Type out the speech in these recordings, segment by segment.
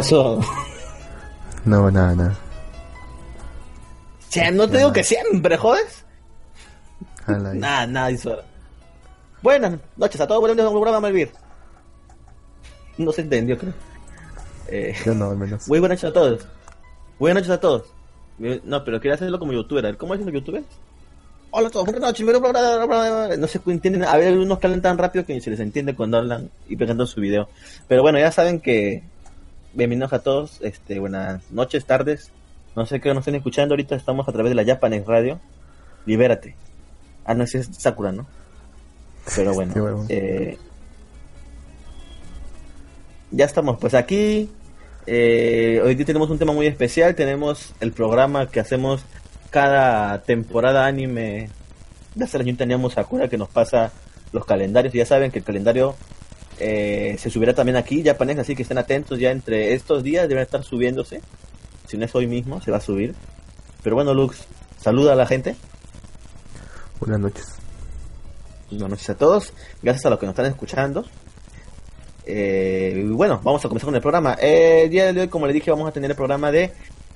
pasó? No, nada, nada. Che, no te digo que siempre, jodes. Nada, nada, eso. Buenas noches a todos, buenas noches a programa Melvir. No se entendió, creo. Eh, no, al menos. Muy buenas noches a todos. Buenas noches a todos. No, pero quería hacerlo como youtuber. ¿Cómo es los youtubers? Hola a todos, buenas noches. No se entienden. A ver, algunos que hablan tan rápido que ni se les entiende cuando hablan y pegando su video. Pero bueno, ya saben que. Bienvenidos a todos. Este, buenas noches, tardes. No sé qué nos estén escuchando. Ahorita estamos a través de la Japanex Radio. Libérate. Ah, no, ese es Sakura, ¿no? Pero bueno. Eh, ya estamos pues aquí. Eh, hoy día tenemos un tema muy especial. Tenemos el programa que hacemos cada temporada anime. De hace año teníamos Sakura que nos pasa los calendarios. Ya saben que el calendario eh, se subirá también aquí, japonés, así que estén atentos. Ya entre estos días deben estar subiéndose. Si no es hoy mismo, se va a subir. Pero bueno, Lux, saluda a la gente. Buenas noches. Buenas noches a todos. Gracias a los que nos están escuchando. Eh, bueno, vamos a comenzar con el programa. Eh, el día de hoy, como le dije, vamos a tener el programa de.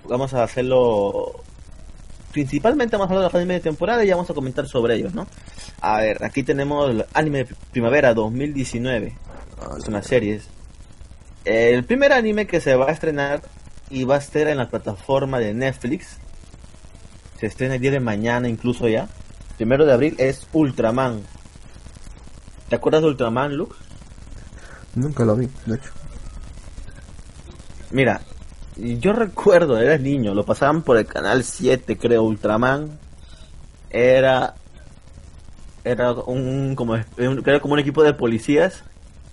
Vamos a hacerlo. Principalmente vamos a hablar de los anime de temporada y vamos a comentar sobre ellos, ¿no? A ver, aquí tenemos el anime de primavera 2019. Es una serie. El primer anime que se va a estrenar y va a estar en la plataforma de Netflix. Se estrena el día de mañana, incluso ya. Primero de abril es Ultraman. ¿Te acuerdas de Ultraman, Luke? Nunca lo vi, de hecho. Mira, yo recuerdo, era niño, lo pasaban por el canal 7, creo, Ultraman. Era era un como era como un equipo de policías,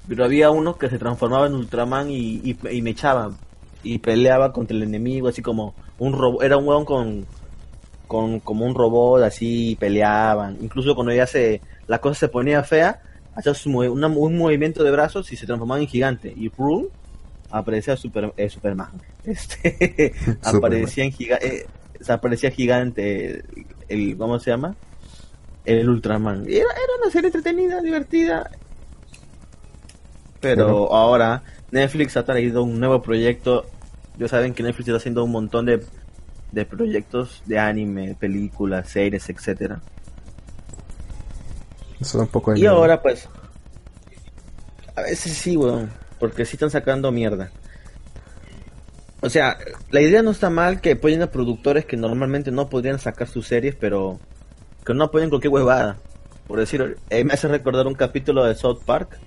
pero había uno que se transformaba en Ultraman y, y, me echaba y peleaba contra el enemigo así como un robot, era un hueón con con como un robot así peleaban, incluso cuando ya se la cosa se ponía fea, hacía un movimiento de brazos y se transformaba en gigante. Y Rule aparecía super, eh, Superman. Este, aparecía, en eh, aparecía gigante el, ¿cómo se llama? El Ultraman. Era, era una serie entretenida, divertida. Pero ahora Netflix ha traído un nuevo proyecto. Ya saben que Netflix está haciendo un montón de, de proyectos de anime, películas, series, etcétera y ahora pues... A veces sí, weón. Porque sí están sacando mierda. O sea, la idea no está mal que apoyen a productores que normalmente no podrían sacar sus series, pero que no apoyen cualquier huevada. Por decir, eh, me hace recordar un capítulo de South Park,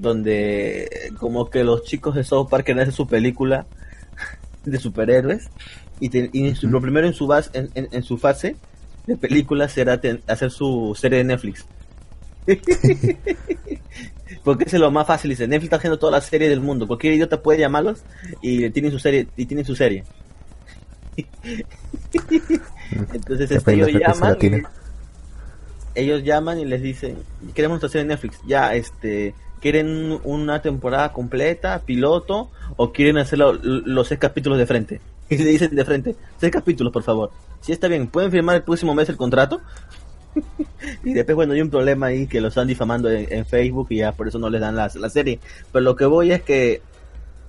donde como que los chicos de South Park querían hacer su película de superhéroes, y, lo primero en su, base, en, su fase de películas será hacer su serie de Netflix. Porque es lo más fácil. Dice, Netflix está haciendo toda la serie del mundo. Cualquier idiota puede llamarlos y tienen su serie. Y tienen su serie. Entonces este, ellos llaman. ellos llaman y les dicen, queremos serie de Netflix. Ya, este, quieren una temporada completa, piloto, o quieren hacer los seis capítulos de frente. Y le dicen de frente, seis capítulos, por favor. Si está bien, ¿pueden firmar el próximo mes el contrato? y después, bueno, hay un problema ahí que lo están difamando en, Facebook y ya por eso no les dan la, la serie. Pero lo que voy es que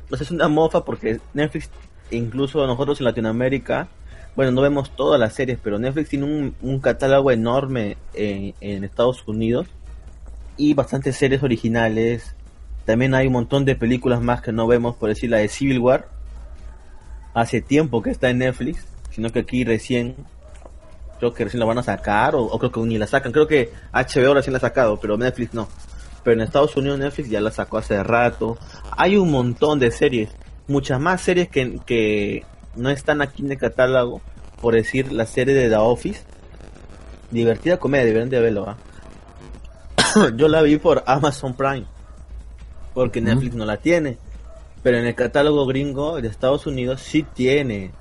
pues es una mofa porque Netflix, incluso nosotros en Latinoamérica, bueno, no vemos todas las series, pero Netflix tiene un, catálogo enorme en, en, Estados Unidos y bastantes series originales. También hay un montón de películas más que no vemos, por decir la de Civil War. Hace tiempo que está en Netflix, sino que aquí recién creo que recién la van a sacar o, creo que ni la sacan. Creo que HBO recién la ha sacado, pero Netflix no. Pero en Estados Unidos Netflix ya la sacó hace rato. Hay un montón de series, muchas más series que, que no están aquí en el catálogo. Por decir, la serie de The Office. Divertida comedia, deberían de verlo. ¿ah? Yo la vi por Amazon Prime. Porque Netflix no la tiene. Pero en el catálogo gringo de Estados Unidos sí tiene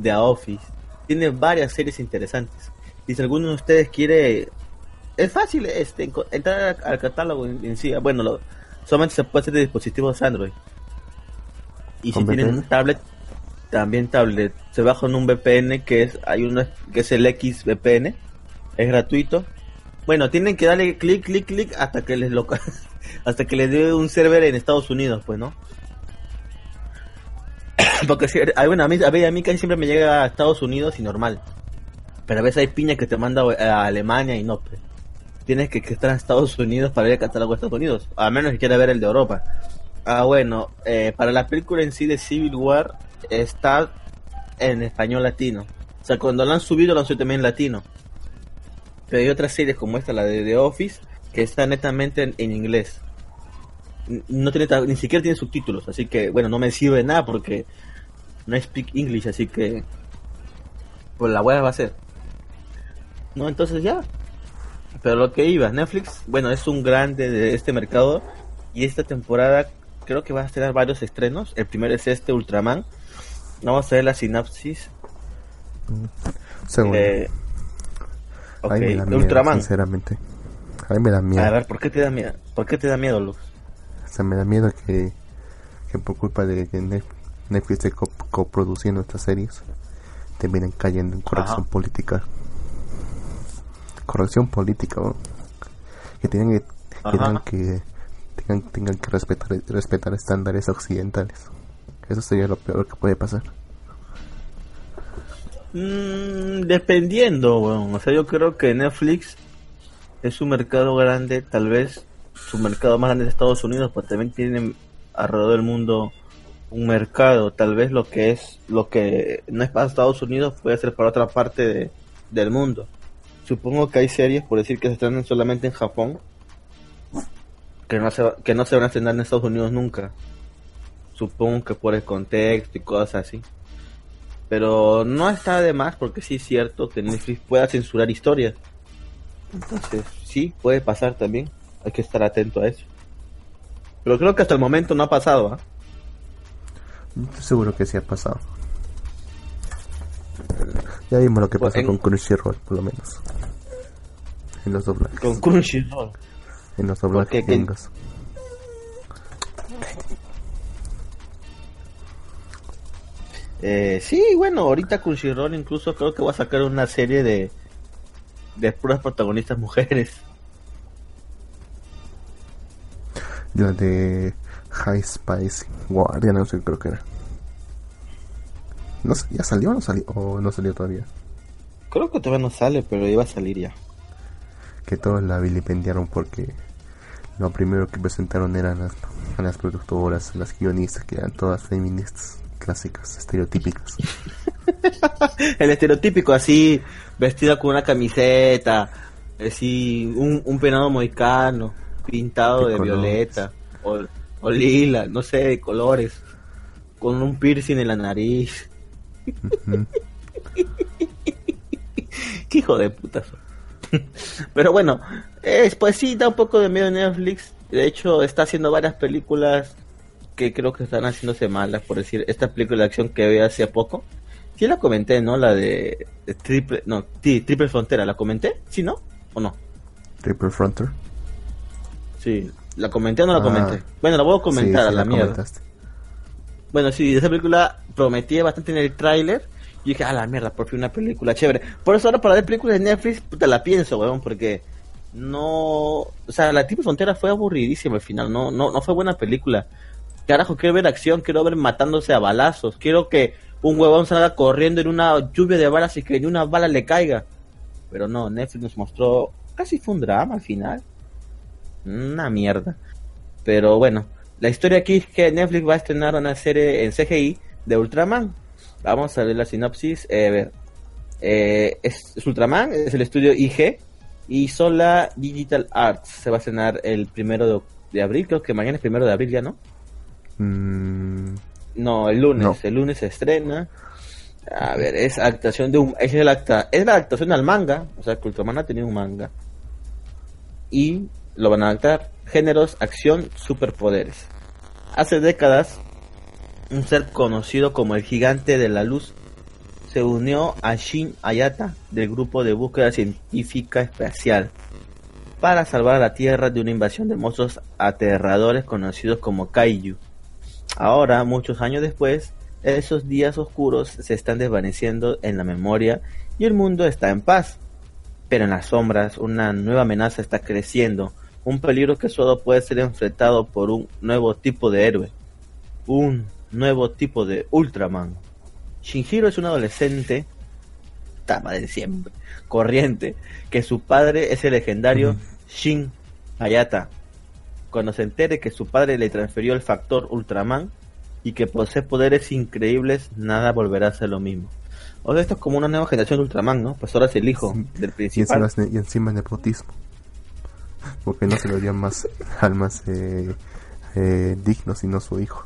The Office tiene varias series interesantes. Y si alguno de ustedes quiere, es fácil este entrar al catálogo en, sí. Bueno, lo, solamente se puede hacer de dispositivos Android. Y si tienen un tablet, también tablet. Se baja en un VPN que es hay uno que es el XVPN, es gratuito. Bueno, tienen que darle clic, clic, clic hasta que les lo, hasta que les dé un server en Estados Unidos, pues, ¿no? Porque si, bueno, a mí, a mí, casi siempre me llega a Estados Unidos y normal. Pero a veces hay piña que te manda a Alemania y no. Pues. Tienes que, estar en Estados Unidos para ver el catálogo de Estados Unidos. A menos que quiera ver el de Europa. Ah, bueno, eh, para la película en sí de Civil War está en español latino. O sea, cuando lo han subido, lo han subido también en latino. Pero hay otras series como esta, la de The Office, que está netamente en, inglés. No tiene ni siquiera tiene subtítulos, así que bueno, no me sirve nada porque no speak English, así que pues la web va a ser. No, entonces ya. Pero lo que iba, Netflix, bueno, es un grande de este mercado y esta temporada creo que va a tener varios estrenos. El primero es este Ultraman. Vamos a ver la sinapsis. Segundo. Eh, okay. me da miedo, Ultraman. Sinceramente. A me da miedo. A ver, ¿por qué te da miedo? ¿Por qué te da miedo, Luz? O sea, me da miedo que, que por culpa de que Netflix esté coproduciendo estas series, terminen cayendo en corrección política. Corrección política, que tengan que, tengan que tengan, tengan que respetar respetar estándares occidentales. Eso sería lo peor que puede pasar. Mm, dependiendo, bueno, o sea, yo creo que Netflix es un mercado grande, tal vez su mercado más grande es Estados Unidos, pero también tienen alrededor del mundo un mercado, tal vez lo que es lo que no es para Estados Unidos puede ser para otra parte del mundo. Supongo que hay series, por decir que se estrenan solamente en Japón, que no se, que no se van a estrenar en Estados Unidos nunca. Supongo que por el contexto y cosas así. Pero no está de más porque sí es cierto que Netflix pueda censurar historias. Entonces, sí, puede pasar también. Hay que estar atento a eso. Pero creo que hasta el momento no ha pasado. ¿ah? Seguro que sí ha pasado. Ya vimos lo que pues pasó con Crunchyroll, por lo menos. En los doblajes. Con Crunchyroll. En los doblajes gringos. Eh, sí, bueno, ahorita Crunchyroll incluso creo que va a sacar una serie de de puras protagonistas mujeres. La de High Spice Guardian, no sé, creo que era. No sé, ¿Ya salió o no salió? ¿O no salió todavía? Creo que todavía no sale, pero iba a salir ya. Que todos la vilipendiaron porque lo primero que presentaron eran las, las productoras, las guionistas, que eran todas feministas, clásicas, estereotípicas. El estereotípico así, vestida con una camiseta, así, un, un penado moicano, pintado de violeta, o, o lila, no sé, de colores, con un piercing en la nariz. Qué hijo de puta. Pero bueno, es, pues sí, da un poco de miedo Netflix. De hecho, está haciendo varias películas que creo que están haciéndose malas, por decir, esta película de acción que vi hace poco. Sí la comenté, ¿no? La de, Triple, no, Triple Frontera, ¿la comenté? ¿Sí, no? ¿O no? Triple Frontier. Sí, ¿la comenté o no la ah, comenté? Bueno, la voy a comentar a la, mierda. Bueno, sí, esa película prometía bastante en el tráiler. Y dije, a la mierda, por fin una película chévere. Por eso ahora para ver películas de Netflix, puta, la pienso, weón, porque no... O sea, la Triple Frontera fue aburridísima al final, no, no, no fue buena película. Carajo, quiero ver acción, quiero ver matándose a balazos, quiero que un huevón salga corriendo en una lluvia de balas y que ni una bala le caiga. Pero no, Netflix nos mostró, casi fue un drama al final. Una mierda. Pero bueno, la historia aquí es que Netflix va a estrenar una serie en CGI de Ultraman. Vamos a ver la sinopsis. Eh, eh, es, Ultraman, es el estudio IG y Sola Digital Arts. Se va a estrenar el primero de, abril, creo que mañana es primero de abril ya, ¿no? Mm. No, el lunes. El lunes se estrena. A ver, es adaptación de un. Es, el acta, es la adaptación al manga. O sea, que Ultraman ha tenido un manga. Y lo van a adaptar. Géneros, acción, superpoderes. Hace décadas, un ser conocido como el Gigante de la Luz se unió a Shin Ayata del grupo de búsqueda científica espacial para salvar a la Tierra de una invasión de monstruos aterradores conocidos como Kaiju. Ahora, muchos años después, esos días oscuros se están desvaneciendo en la memoria y el mundo está en paz. Pero en las sombras una nueva amenaza está creciendo, un peligro que solo puede ser enfrentado por un nuevo tipo de héroe, un nuevo tipo de Ultraman. Shinjiro es un adolescente, tama de siempre, corriente, que su padre es el legendario Shin Hayata. Cuando se entere que su padre le transfirió el factor Ultraman y que posee poderes increíbles, nada volverá a ser lo mismo. O sea, esto es como una nueva generación de Ultraman, ¿no? Pues ahora es el hijo del principal. Y encima, y encima nepotismo. Porque no se lo dio más al más eh, eh, digno, sino su hijo.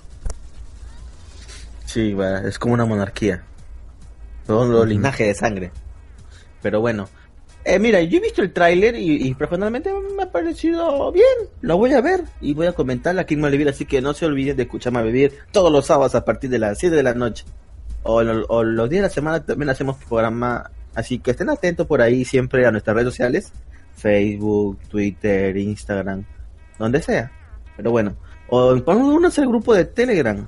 Sí, es como una monarquía. Todo los linaje de sangre. Pero bueno. Eh, mira, yo he visto el tráiler y, personalmente me ha parecido bien. Lo voy a ver y voy a comentar aquí en Malvivir, así que no se olviden de escucharme a vivir todos los sábados a partir de las 7 de la noche. O, o los días de la semana también hacemos programa. Así que estén atentos por ahí siempre a nuestras redes sociales. Facebook, Twitter, Instagram, donde sea. Pero bueno, o únanse al grupo de Telegram.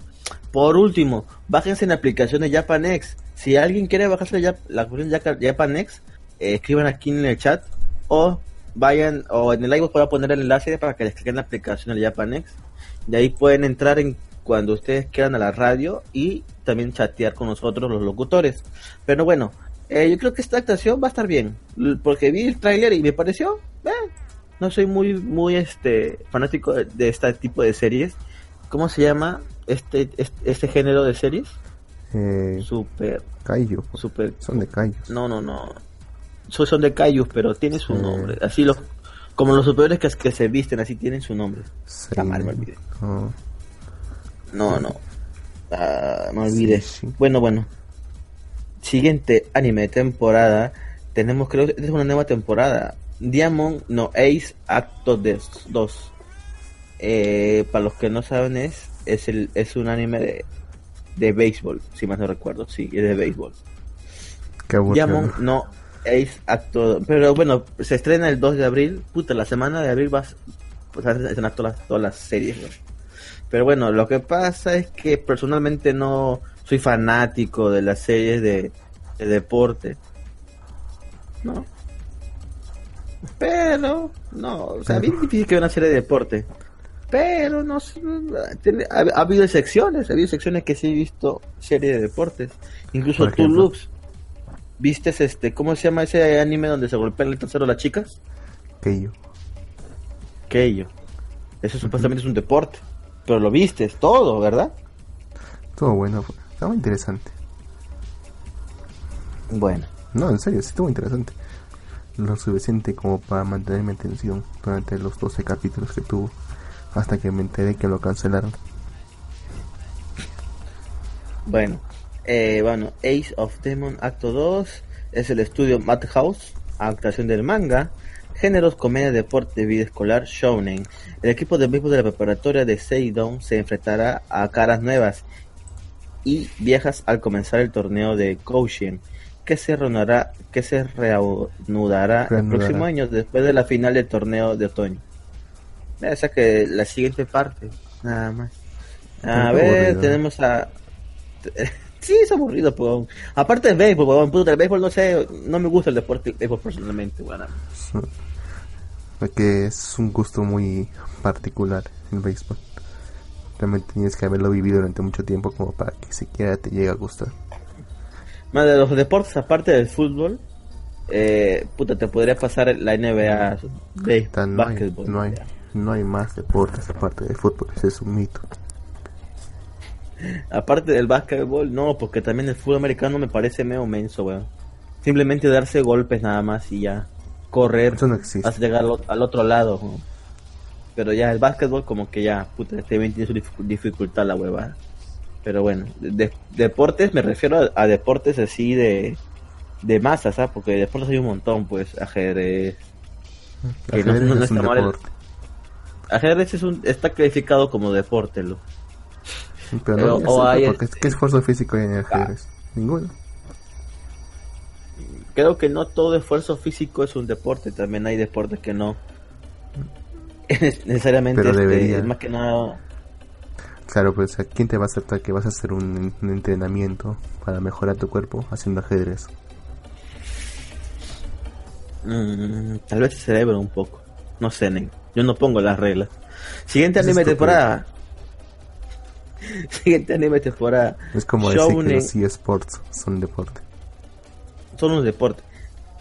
Por último, bájense en de Japanex. Si alguien quiere bajarse la, la aplicación Japanex, eh, escriban aquí en el chat o vayan o en el live voy a poner el enlace para que descarguen la aplicación de Japanex. Y ahí pueden entrar en cuando ustedes quieran a la radio y también chatear con nosotros los locutores. Pero bueno, eh, yo creo que esta actuación va a estar bien, porque vi el tráiler y me pareció, eh, no soy muy muy este fanático de, este tipo de series. ¿Cómo se llama este este, este género de series? Eh, super Kaiju. Super son de Kaiju. No, no, no. Son, son de Kaiju, pero tiene su nombre. Así los como los superiores que, que se visten así tienen su nombre. Sí. mal, me olvidé. No, no. Ah, me olvidé. Bueno, bueno. Siguiente anime temporada. Tenemos, creo que es una nueva temporada. Diamond no Ace Acto 2. Eh, para los que no saben es es el es un anime de, de béisbol, si más no recuerdo, sí, es de béisbol. Diamond no Ace Acto pero bueno, se estrena el 2 de abril, puta, la semana de abril vas pues a estrenar todas las, todas las series, Pero bueno, lo que pasa es que personalmente no soy fanático de las series de, de deporte. ¿No? Pero, no, o sea, bien difícil que una serie de deporte. Pero no ha, habido secciones, ha habido secciones que sí he visto serie de deportes. Incluso tú, Lux, ¿viste este, cómo se llama ese anime donde se golpean el trasero las chicas? Keio. Keio. Eso supuestamente es un deporte. Pero lo viste, todo, ¿verdad? Todo bueno, estaba interesante. Bueno. No, en serio, sí estuvo interesante lo suficiente como para mantener mi atención durante los 12 capítulos que tuvo, hasta que me enteré que lo cancelaron. Bueno, eh, bueno, Ace of Demon Acto 2 es el estudio Madhouse, adaptación del manga, géneros, comedia, deporte, vida escolar, shounen. El equipo de béisbol de la preparatoria de Seidon se enfrentará a caras nuevas y viejas al comenzar el torneo de Koshien que se reanudará, que se reanudará, el próximo año después de la final del torneo de otoño. Esa que la siguiente parte, nada más. A ver, tenemos a... sí, es aburrido, pues. Aparte del béisbol, pues, el béisbol no sé, no me gusta el deporte el béisbol personalmente, bueno. Que es un gusto muy particular el béisbol. Realmente tienes que haberlo vivido durante mucho tiempo como para que siquiera te llegue a gustar. Más de los deportes, aparte del fútbol, eh, puta, te podría pasar la NBA no, hay, no hay más deportes aparte del fútbol, ese es un mito. Aparte del básquetbol, no, porque también el fútbol americano me parece medio menso, weón. Simplemente darse golpes nada más y ya. Correr no hasta llegar al, otro lado. Pero ya el básquetbol como que ya, puta, este tiene su dificultad la hueva. Pero bueno, de, deportes me refiero a, deportes así de, de masas, ¿sabes? Porque deportes hay un montón, pues, ajedrez. ajedrez no, es un deporte. Ajedrez es un, está calificado como deporte, lo. Pero, no, o hay, porque, ¿qué esfuerzo físico hay en el ajedrez? Ninguno. Creo que no todo esfuerzo físico es un deporte, también hay deportes que no. necesariamente este, más que nada Claro, pues ¿quién te va a aceptar que vas a hacer un, entrenamiento para mejorar tu cuerpo haciendo ajedrez? Mm, tal vez el cerebro un poco. No sé, Yo no pongo las reglas. Siguiente anime de temporada. Siguiente anime temporada. Es como decir que los eSports son deporte. Son un deporte.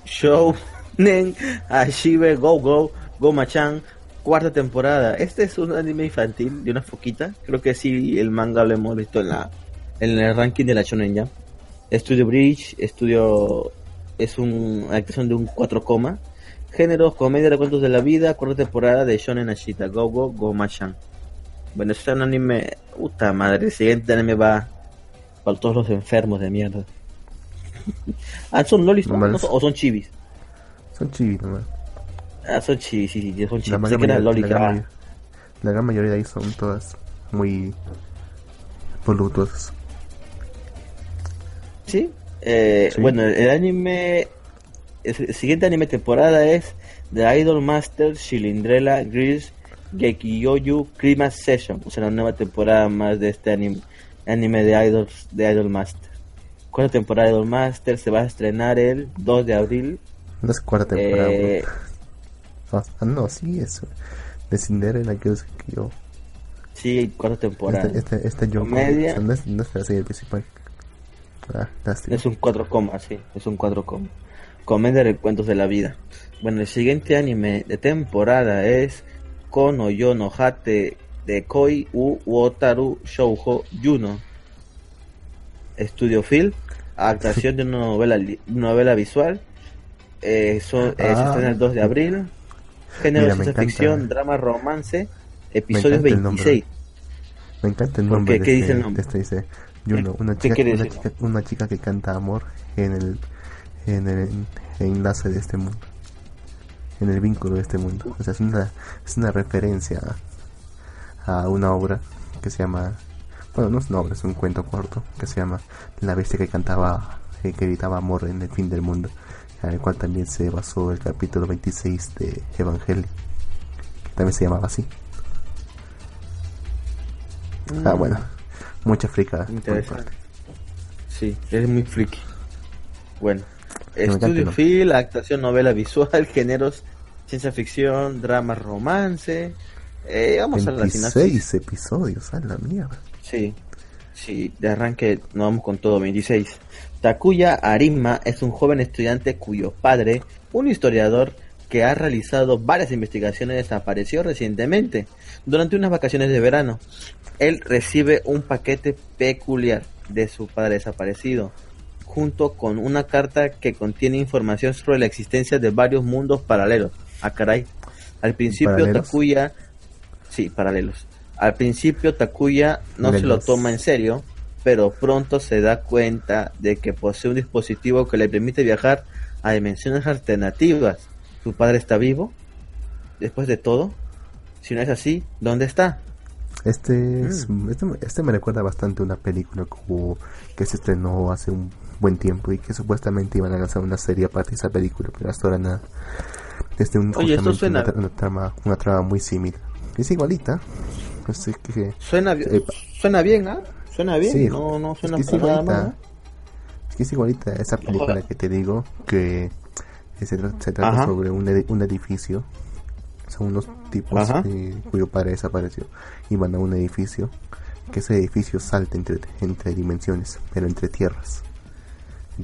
Shounen Ashibe Go Go Go Machan cuarta temporada. Este es un anime infantil de una foquita. Creo que sí, el manga lo hemos visto en la en el ranking de la Shonen Jump. Estudio Bridge, estudio es una adaptación de un 4, género comedia de cuentos de la vida, cuarta temporada de Shonen Ashita, Go Go Go Bueno, es un anime, puta madre, el siguiente anime va para todos los enfermos de mierda. ah, son lolis o son chivis. Son chivis nomás. Ah, son chivis, sí, sí, son chivis. La, mayoría, la, la, gran mayoría de ahí son todas muy voluptuosas. ¿Sí? Eh, Bueno, el anime. El siguiente anime temporada es The Idol Master Shilindrella Gris Gekiyoyu Christmas Session. O sea, la nueva temporada más de este anime, anime de Idols de Idol Master. Cuarta temporada de Idol Master se va a estrenar el 2 de abril. No es cuarta temporada. Eh, ah, no, sí, es de Cinderella que yo. Sí, cuarta temporada. Este, este, este Comedia. No es, no es la serie principal. Ah, es un 4, sí, es un 4, Comedia de cuentos de la vida. Bueno, el siguiente anime de temporada es Kono Yo no Hate de Koi U Wotaru Shoujo Yuno. Estudio Phil, adaptación de una novela, novela visual. Eh, son, eh, ah, el 2 de abril. Género de ciencia ficción, drama, romance. Episodio 26. Me encanta el nombre. ¿Qué, dice el este, nombre? Este dice Yuno, una chica, una chica, una chica que canta amor en el, en el enlace de este mundo en el vínculo de este mundo. O sea, es una, es una referencia a, una obra que se llama, bueno, no es una obra, es un cuento corto que se llama La bestia que cantaba, que gritaba amor en el fin del mundo, al cual también se basó el capítulo 26 de Evangelio, que también se llamaba así. Ah, mm. bueno, mucha fricada. Interesante. Sí, es muy friki. Bueno, Estudio Phil, actuación, novela visual, géneros ciencia ficción, drama, romance. Eh, vamos a la sinopsis. episodios, a la mierda. Sí, sí, de arranque nos vamos con todo, 26. Takuya Arima es un joven estudiante cuyo padre, un historiador que ha realizado varias investigaciones, desapareció recientemente durante unas vacaciones de verano. Él recibe un paquete peculiar de su padre desaparecido, junto con una carta que contiene información sobre la existencia de varios mundos paralelos Ah, caray. Al principio Takuya, sí, paralelos. Al principio Takuya no se lo toma en serio, pero pronto se da cuenta de que posee un dispositivo que le permite viajar a dimensiones alternativas. ¿Su padre está vivo? Después de todo, si no es así, ¿dónde está? Este, mm. este, este, me recuerda bastante a una película como que se estrenó hace un buen tiempo y que supuestamente iban a lanzar una serie aparte de esa película, pero hasta ahora nada. Este un, Oye, esto suena... Una, trama, una trama muy similar. Es igualita. Pues que, suena, suena bien, ¿ah? Suena bien, no, no suena es que es igualita, Es que es igualita esa película que te digo, que se, trata sobre un, un edificio. Son unos tipos cuyo padre desapareció y van a un edificio. Que ese edificio salta entre, entre dimensiones, pero entre tierras.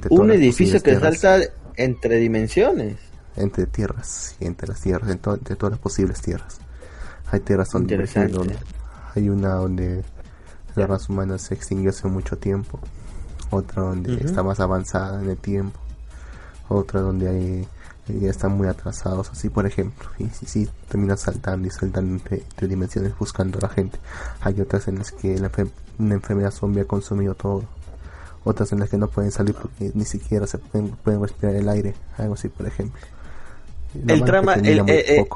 un edificio que salta entre dimensiones entre tierras y entre las tierras, entre todas las posibles tierras. Hay tierras donde, hay una donde la raza humana se extinguió hace mucho tiempo, otra donde está más avanzada en el tiempo, otra donde hay, ya están muy atrasados, así por ejemplo, y si sí, terminan saltando y saltando entre, dimensiones buscando a la gente. Hay otras en las que la una enfermedad zombie ha consumido todo otras en las que no pueden salir porque ni siquiera se pueden, pueden respirar el aire, algo así por ejemplo el trama, el, eh,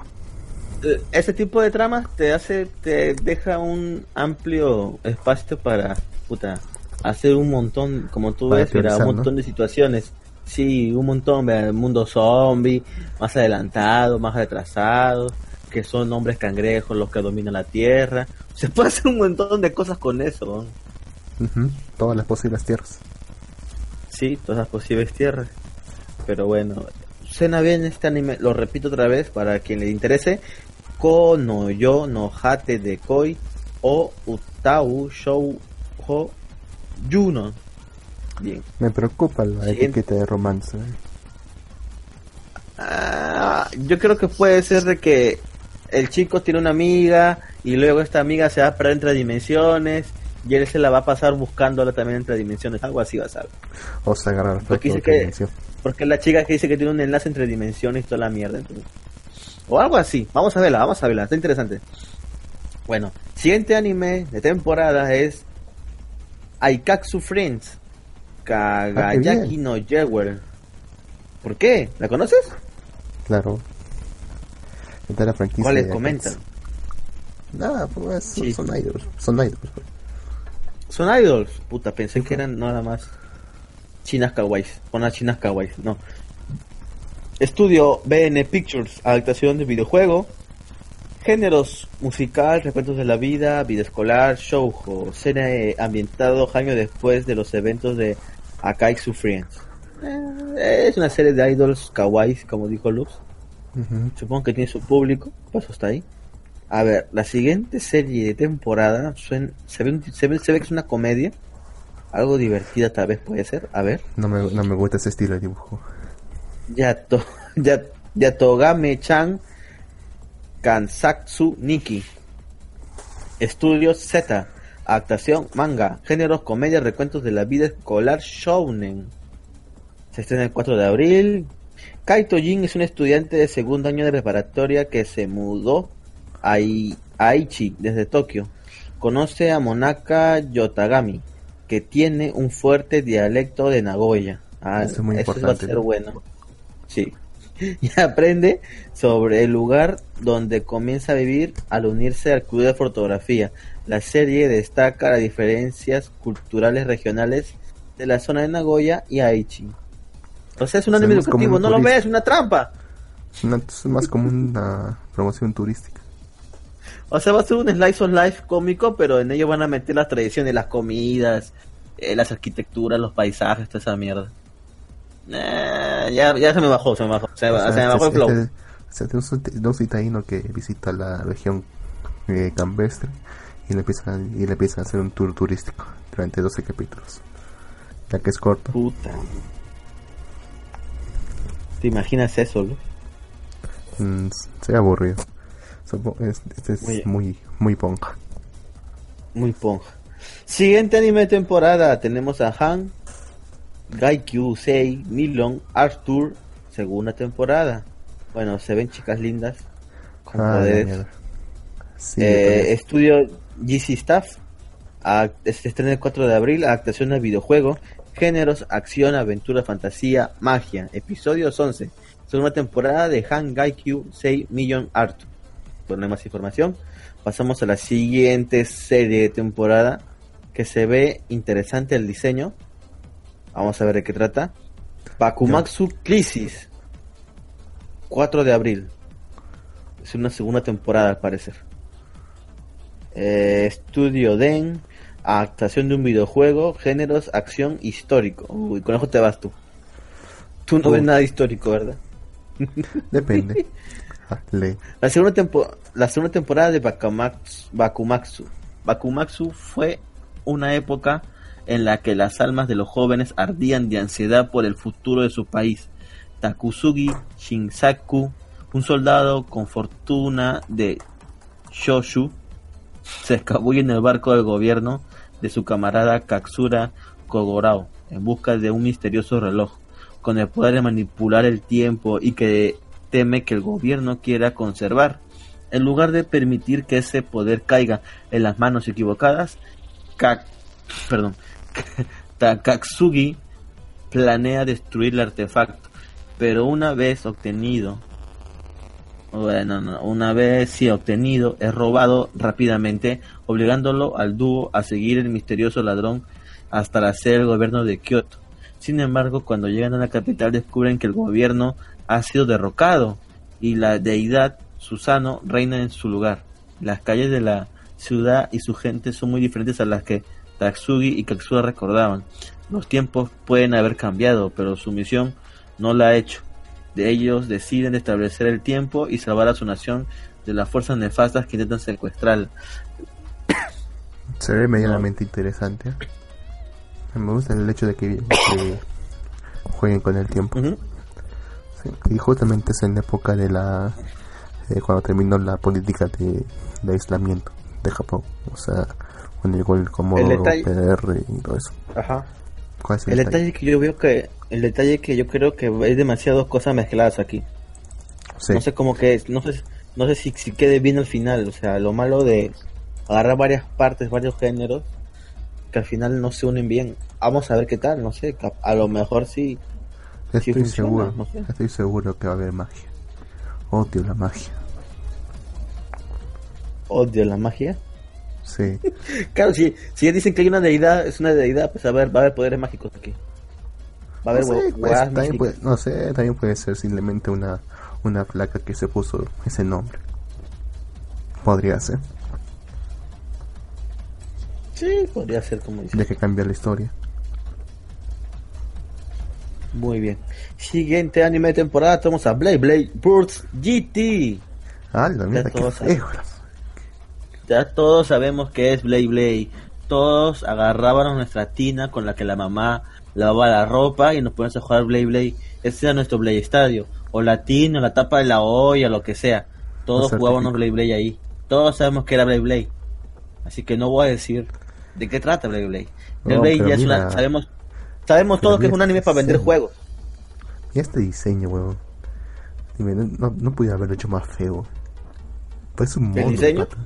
eh, ese tipo de tramas te hace, te deja un amplio espacio para, puta, hacer un montón, como tú ves, un montón de situaciones. Sí, un montón, el mundo zombie, más adelantado, más retrasado, que son hombres cangrejos los que dominan la tierra. Se puede hacer un montón de cosas con eso. Todas las posibles tierras. Sí, todas las posibles tierras. Pero bueno, suena bien este anime, lo repito otra vez para quien le interese. Kono yo no hate de koi o Utau Shoujo Juno. Bien. Me preocupa la etiqueta de romance. Ah, yo creo que puede ser de que el chico tiene una amiga y luego esta amiga se va a perder entre dimensiones y él se la va a pasar buscándola también entre dimensiones. Algo así va a ser. O sea, agarrar porque, que, porque la chica que dice que tiene un enlace entre dimensiones y toda la mierda. O algo así. Vamos a verla, vamos a verla. Está interesante. Bueno, siguiente anime de temporada es Aikatsu Friends. Kagayaki ah, no Jewel. ¿Por qué? ¿La conoces? Claro. Esta es la franquicia. ¿Cuáles comentan? Nada, pues son, idols. Son idols. Pues. Son idols. Puta, pensé que eran nada más chinas kawaiis. Con chinas kawaiis. No. Estudio BN Pictures, adaptación de videojuego. Géneros musical, recuentos de la vida, vida escolar, shoujo, serie ambientado años después de los eventos de Akaitsu Friends. Eh, es una serie de idols kawaii, como dijo Luz. Supongo que tiene su público, pues hasta ahí. A ver, la siguiente serie de temporada se, ve, se, ve, que es una comedia. Algo divertida tal vez puede ser. A ver. No me, no me gusta ese estilo de dibujo. Yato, ya, Yatogame-chan Kansatsu Niki. Estudios Z. Actuación manga. Géneros comedia, recuentos de la vida escolar shounen. Se estrena el 4 de abril. Kaito Jin es un estudiante de segundo año de preparatoria que se mudó a, Aichi desde Tokio. Conoce a Monaka Yotagami, que tiene un fuerte dialecto de Nagoya. Ah, eso, es muy va a ser bueno. Sí. Y aprende sobre el lugar donde comienza a vivir al unirse al club de fotografía. La serie destaca las diferencias culturales regionales de la zona de Nagoya y Aichi. O sea, es un anime educativo, no lo ves, es una trampa. es más como una promoción turística. O sea, va a ser un slice of life cómico, pero en ello van a meter las tradiciones, las comidas, eh, las arquitecturas, los paisajes, toda esa mierda. Eh, ya, ya se me bajó, se me bajó. Se, me bajó el flow. de un citadino que visita la región eh, campestre y le, empieza, y le a hacer un tour turístico durante 12 capítulos. Ya que es corto. Puta. ¿Te imaginas eso, Luz? Mm, se aburrido. Este es muy, muy ponja. Muy ponja. Siguiente anime de temporada. Tenemos a Han, Gaikyu, Sei, Milon, Arthur, segunda temporada. Bueno, se ven chicas lindas. Con ah, poderes. Eh, estudio GC Staff. Se estrena el 4 de abril. Adaptación al videojuego. Géneros, acción, aventura, fantasía, magia. Episodios 11. Segunda temporada de Han Gaikyu 6 Million Art. Hay más información. Pasamos a la siguiente serie de temporada. Que se ve interesante el diseño. Vamos a ver de qué trata. Bakumatsu Crisis. 4 de abril. Es una segunda temporada al parecer. Eh, Estudio Den adaptación de un videojuego, géneros, acción, histórico. Uy, con eso te vas tú. Tú no ves nada histórico, ¿verdad? Depende. La, segunda la segunda temporada de Bakumatsu, Bakumatsu. Bakumatsu fue una época en la que las almas de los jóvenes ardían de ansiedad por el futuro de su país. Takusugi Shinsaku, un soldado con fortuna de Shoshu, se escabulle en el barco del gobierno de su camarada Katsura Kogorao en busca de un misterioso reloj con el poder de manipular el tiempo y que teme que el gobierno quiera conservar. En lugar de permitir que ese poder caiga en las manos equivocadas, Kak, perdón, Takatsugi planea destruir el artefacto, pero una vez obtenido bueno, una vez sí obtenido, es robado rápidamente, obligándolo al dúo a seguir el misterioso ladrón hasta la sede del gobierno de Kioto. Sin embargo, cuando llegan a la capital descubren que el gobierno ha sido derrocado y la deidad Susano reina en su lugar. Las calles de la ciudad y su gente son muy diferentes a las que Tatsugi y Katsura recordaban. Los tiempos pueden haber cambiado, pero su misión no la ha hecho de ellos deciden establecer el tiempo y salvar a su nación de las fuerzas nefastas que intentan secuestrarla. Se ve medianamente interesante. Me gusta el hecho de que, jueguen con el tiempo. y justamente es en la época de la. Eh, cuando terminó la política de, aislamiento de Japón. O sea, con el gol como PR y todo eso. Ajá. el, detalle? que yo veo que. El detalle que yo creo que hay demasiadas cosas mezcladas aquí. No sé cómo que es. No sé, no sé si, si quede bien al final. O sea, lo malo de agarrar varias partes, varios géneros que al final no se unen bien. Vamos a ver qué tal, no sé, a lo mejor sí. Estoy seguro, estoy seguro que va a haber magia. Odio la magia. ¿Odio la magia? Sí. claro, si, si dicen que hay una deidad, es una deidad, pues a ver, va a haber poderes mágicos aquí. Va a haber no sé, pues, también puede, no sé, también puede ser simplemente una, una placa que se puso ese nombre. Podría ser. Sí, podría ser como dice. De que cambia la historia. Muy bien. Siguiente anime de temporada, tenemos a Blade Blade Burst GT. Ah, la mierda, ya, todos ya todos sabemos que es Blade Blade. Todos agarrábamos nuestra tina con la que la mamá lavaba la ropa y nos poníamos a jugar Blade Blade. Ese era nuestro Blade Estadio. O la tina, o la tapa de la olla, lo que sea. Todos jugábamos Blade Blade ahí. Todos sabemos que era Blade Blade. Así que no voy a decir ¿De qué trata Blade Blade? Blade ya es una, sabemos, sabemos todos que es un anime para vender juegos. Y este diseño, weón. Dime, no, no, pudiera haberlo hecho más feo. Parece un mono de pata.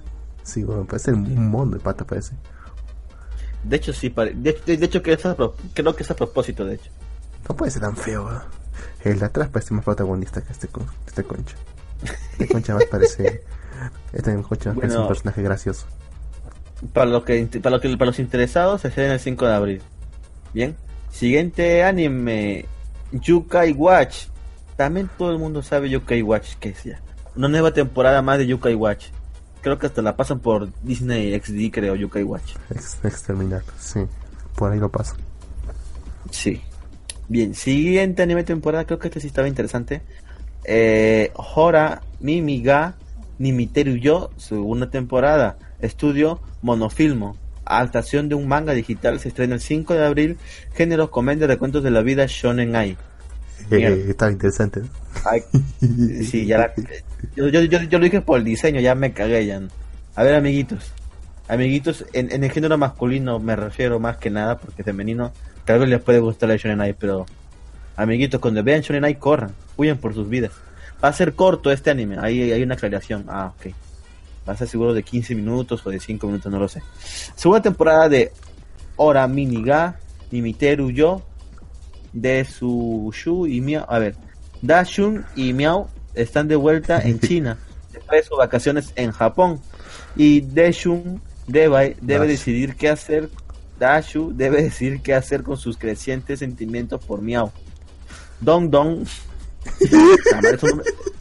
Sí, weón, parece un mono de pata, parece. De hecho, sí, de, hecho que creo que es a propósito, de hecho. No puede ser tan feo, weón. El de atrás parece más protagonista que este, este concha. Este concha más parece. Este concha más parece un personaje gracioso para los que para los que para los interesados se en el 5 de abril. Bien. Siguiente anime Yukai Watch. También todo el mundo sabe Yukai Watch que es ya. Una nueva temporada más de Yukai Watch. Creo que hasta la pasan por Disney XD, creo, Yukai Watch. exterminar, sí. Por ahí lo pasa. Sí. Bien, siguiente anime temporada, creo que este sí estaba interesante. Eh, Hora Mimiga Nimiteru Yo, segunda temporada. Estudio Monofilmo. Adaptación de un manga digital se estrena el 5 de abril. Género comedia de cuentos de la vida Shonen Ai. Eh, está interesante. sí, ya yo, yo, yo, lo dije por el diseño, ya me cagué ya. A ver, amiguitos. Amiguitos, en, en, el género masculino me refiero más que nada, porque femenino tal vez les puede gustar el Shonen Ai, pero amiguitos, cuando vean Shonen Ai, corran, huyen por sus vidas. Va a ser corto este anime, ahí hay una aclaración. Ah, ok va a ser seguro de 15 minutos o de 5 minutos, no lo sé. Segunda temporada de Ora Miniga, Nimiteru Yo, de Shu y Miao. A ver, Dashun y Miao están de vuelta en China después de sus vacaciones en Japón. Y Deshun debe, debe decidir qué hacer. Dashu debe decidir qué hacer con sus crecientes sentimientos por Miao. Dong Dong.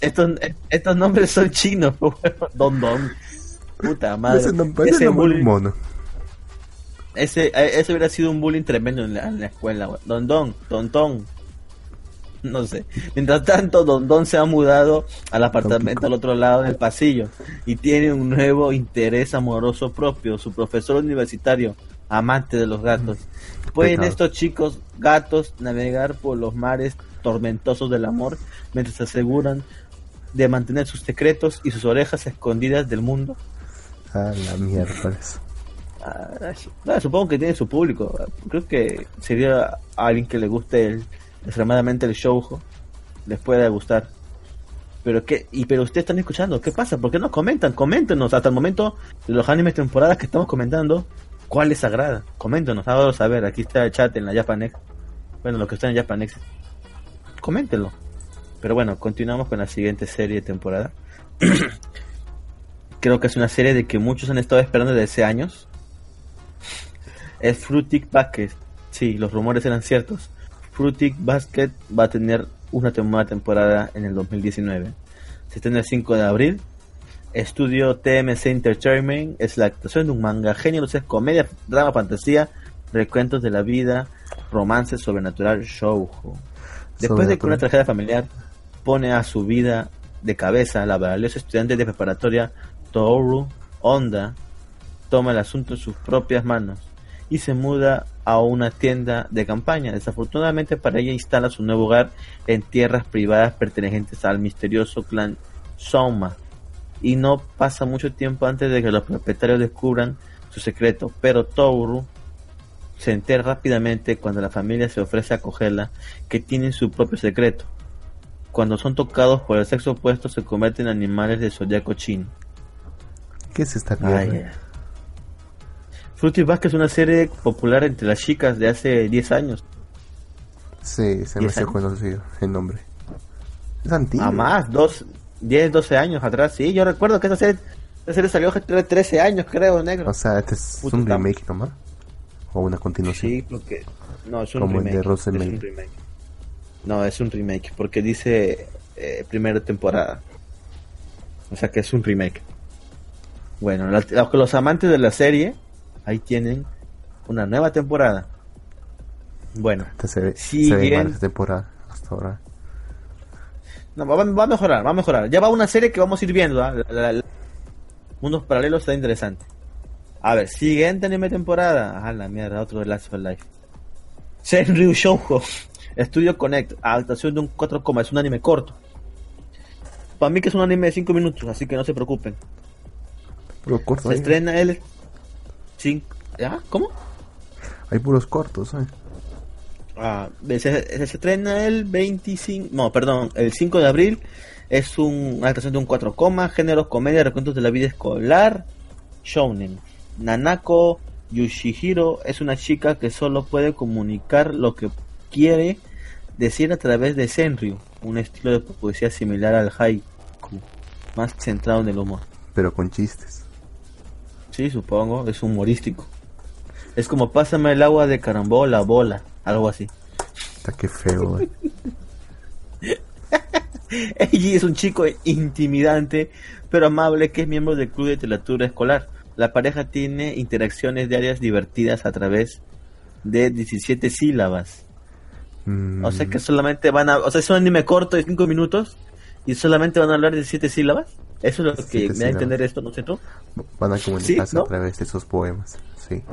Estos, estos nombres son chinos, Don Don. Puta madre. Ese, ese bullying, mono. Ese, eh, ese hubiera sido un bullying tremendo en la, escuela, Don Don, Don Don. No sé. Mientras tanto, Don Don se ha mudado al apartamento al otro lado del pasillo y tiene un nuevo interés amoroso propio, su profesor universitario, amante de los gatos. Pueden estos chicos gatos navegar por los mares tormentosos del amor mientras se aseguran de mantener sus secretos y sus orejas escondidas del mundo. Ah, la mierda. Ah, supongo que tiene su público. Creo que sería a alguien que le guste el, extremadamente el show, les puede gustar. Pero qué, y pero ustedes están escuchando, ¿qué pasa? ¿Por qué no comentan? Coméntenos hasta el momento de los animes temporadas que estamos comentando, ¿cuál les agrada? Coméntenos, háganos saber, aquí está el chat en la Japanex. Bueno, lo que está en Japanex. Coméntenlo. Pero bueno, continuamos con la siguiente serie de temporada. Creo que es una serie de que muchos han estado esperando desde hace años. Es Fruitic Basket. Sí, los rumores eran ciertos. Fruitic Basket va a tener una temporada en el 2019. Se estrena el 5 de abril. Estudio TMC Entertainment es la actuación de un manga genio, es comedia, drama, fantasía, recuentos de la vida, romance sobrenatural, show. Después de que una tragedia familiar pone a su vida de cabeza la valiosa estudiante de preparatoria Toru Honda toma el asunto en sus propias manos y se muda a una tienda de campaña. Desafortunadamente para ella instala su nuevo hogar en tierras privadas pertenecientes al misterioso clan Soma. Y no pasa mucho tiempo antes de que los propietarios descubran su secreto, pero Toru se entera rápidamente cuando la familia se ofrece a acogerla que tienen su propio secreto. Cuando son tocados por el sexo opuesto se convierten en animales de zodiaco chino. ¿Qué es esta mierda? Fruity Basket es una serie popular entre las chicas de hace 10 años. Sí, se me hace conocido el nombre. Es antiguo. A más, dos, 10, 12 años atrás. Sí, yo recuerdo que esa serie, esa serie salió hace 13 años, creo, negro. O sea, este es un remake nomás. O una continuación. Sí, porque. No, es un Como remake. El de es un remake. No, es un remake, porque dice eh, primera temporada. O sea que es un remake. Bueno, los amantes de la serie ahí tienen una nueva temporada. Bueno, se ve, temporada hasta ahora. No, va, a mejorar, va a mejorar. Ya va una serie que vamos a ir viendo. ¿ah? Mundos paralelos está interesante. A ver, siguiente anime temporada. Ah, la mierda, otro de Last of Life. Senryu Shoujo. Estudio Connect. Adaptación de un 4, es un anime corto. Para mí que es un anime de 5 minutos, así que no se preocupen. Pero corto, se estrena el ¿Ya? ¿Cómo? Hay puros cortos, ¿eh? Ah, se, estrena el 25, no, perdón, el 5 de abril. Es un, una adaptación de un 4 géneros, comedia, recuentos de la vida escolar, shounen. Nanako Yoshihiro es una chica que solo puede comunicar lo que quiere decir a través de Senryu, un estilo de poesía similar al haiku, más centrado en el humor. Pero con chistes. Sí, supongo, es humorístico. Es como pásame el agua de carambola, bola, algo así. Está que feo, eh. Eiji es un chico intimidante, pero amable que es miembro del club de literatura escolar. La pareja tiene interacciones diarias divertidas a través de 17 sílabas. Mm. O sea que solamente van a... O sea, es un anime corto de 5 minutos y solamente van a hablar de 17 sílabas. Eso es lo que me da a entender esto, ¿no sé tú? Van a comunicarse a través de esos poemas, sí.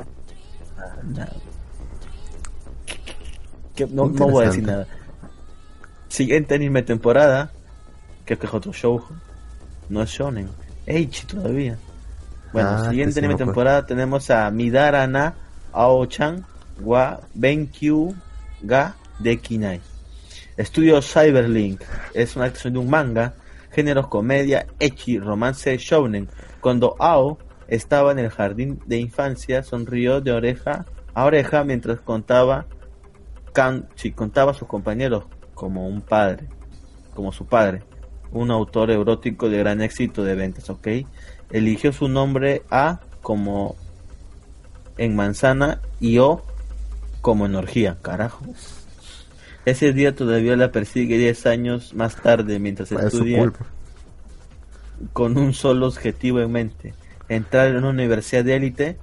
No, no voy a decir nada. Siguiente anime temporada, creo que es otro show, no es shonen, H todavía. Bueno, ah, siguiente anime temporada tenemos a Midarana Ao-chan wa Benkyu ga Dekinai. Estudio Cyberlink es una acción de un manga géneros comedia, echi, romance, shounen. Cuando Ao estaba en el jardín de infancia, sonrió de oreja a oreja mientras contaba, contaba a sus compañeros como un padre, como su padre, un autor erótico de gran éxito de ventas, ¿ok? Eligió su nombre A como en manzana y O como en orgía, carajo. Ese día todavía la persigue 10 años más tarde mientras estudia con un solo objetivo en mente, entrar en una universidad de élite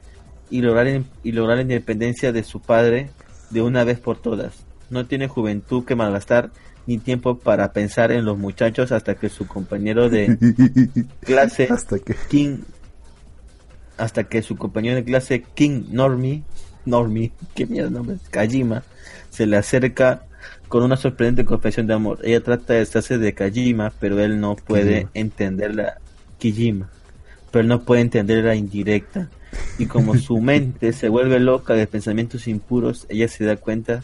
y lograr, y lograr la independencia de su padre de una vez por todas. No tiene juventud que malgastar ni tiempo para pensar en los muchachos hasta que su compañero de clase hasta que... King hasta que su compañero de clase King Normie Normie, qué mierda nombre, Kajima se le acerca con una sorprendente confesión de amor. Ella trata de deshacerse de Kajima, pero él no puede entenderla. Kijima, pero él no puede entender la indirecta. Y como su mente se vuelve loca de pensamientos impuros, ella se da cuenta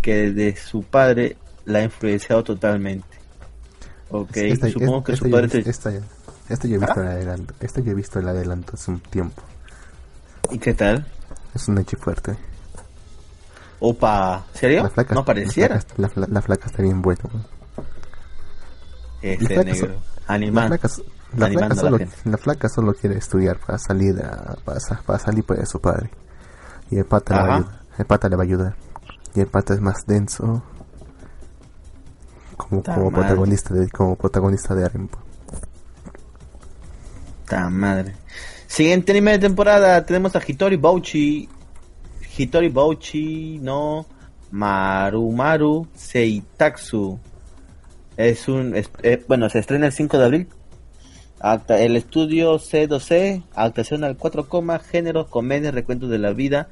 que de su padre la ha influenciado totalmente. Ok, supongo que su padre... Esta, ya, esta yo he visto ¿Ah? el adelanto. Esta yo he visto el adelanto hace un tiempo. ¿Y qué tal? Es un hecho fuerte. Opa, ¿serio? no pareciera. La flaca, está bien buena. Este negro. Animando. La flaca, solo, la, flaca solo quiere estudiar para salir para, para, salir de su padre. Y el pata, le va a ayudar, el pata le va a ayudar. Y el pata es más denso como, como protagonista de como protagonista de Arempo. Ta madre. Siguiente anime de temporada tenemos a Hitori Bouchi Hitori Bouchi no Marumaru Seitatsu. Es un. Eh, bueno, se estrena el 5 de abril. El estudio C2C, adaptación al 4, género, comedia, recuentos de la vida,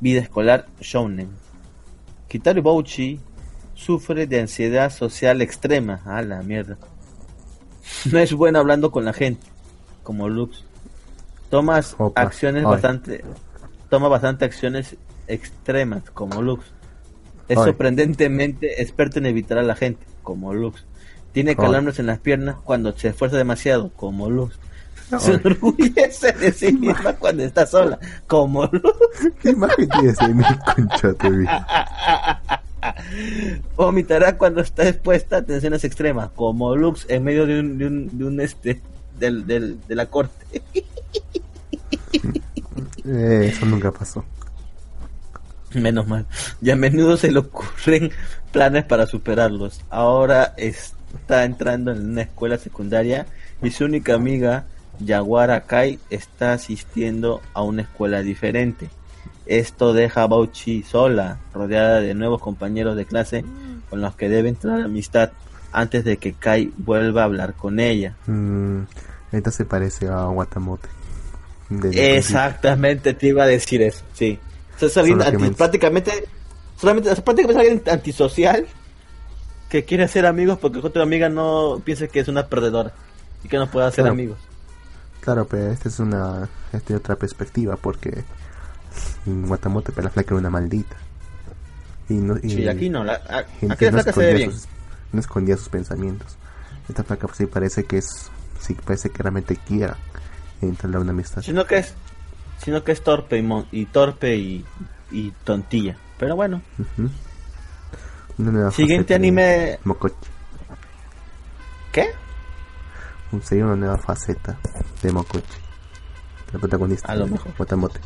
vida escolar, shounen. Kitari Bouchi sufre de ansiedad social extrema. A la mierda. No es bueno hablando con la gente, como Lux. Tomas acciones bastante, toma bastante acciones extremas, como Lux. Es sorprendentemente experto en evitar a la gente, como Lux. Tiene calambres en las piernas cuando se esfuerza demasiado, como Luz. Se enorgullece de sí misma cuando está sola, como Luz. ¿Qué imagen tienes de mi concha Vomitará cuando está expuesta a tensiones extremas, como Lux en medio de un, de un, de un este, del, del, de la corte. Eh, eso nunca pasó. Menos mal. Y a menudo se le ocurren planes para superarlos. Ahora es está entrando en una escuela secundaria y su única amiga, Yaguara Kai, está asistiendo a una escuela diferente. Esto deja a Bauchi sola, rodeada de nuevos compañeros de clase con los que debe entrar amistad antes de que Kai vuelva a hablar con ella. Mm, esta se parece a Watamote. Exactamente, te iba a decir eso, sí. es alguien prácticamente, solamente, prácticamente alguien antisocial que quiere hacer amigos porque otra amiga no piensa que es una perdedora y que no puede hacer amigos. Claro, pero esta es una esta otra perspectiva porque en Guatamote la flaca era una maldita. Y no, y, aquí no, la, aquí la flaca se ve bien. no escondía sus pensamientos. Esta flaca sí parece que es sí parece que realmente quiera entablar una amistad. Sino que es sino que es torpe y, y torpe y, y tontilla. Pero bueno. Siguiente anime. Mokochi. ¿Qué? Sería una nueva faceta de Mokochi. La protagonista. A lo mejor. Watamote.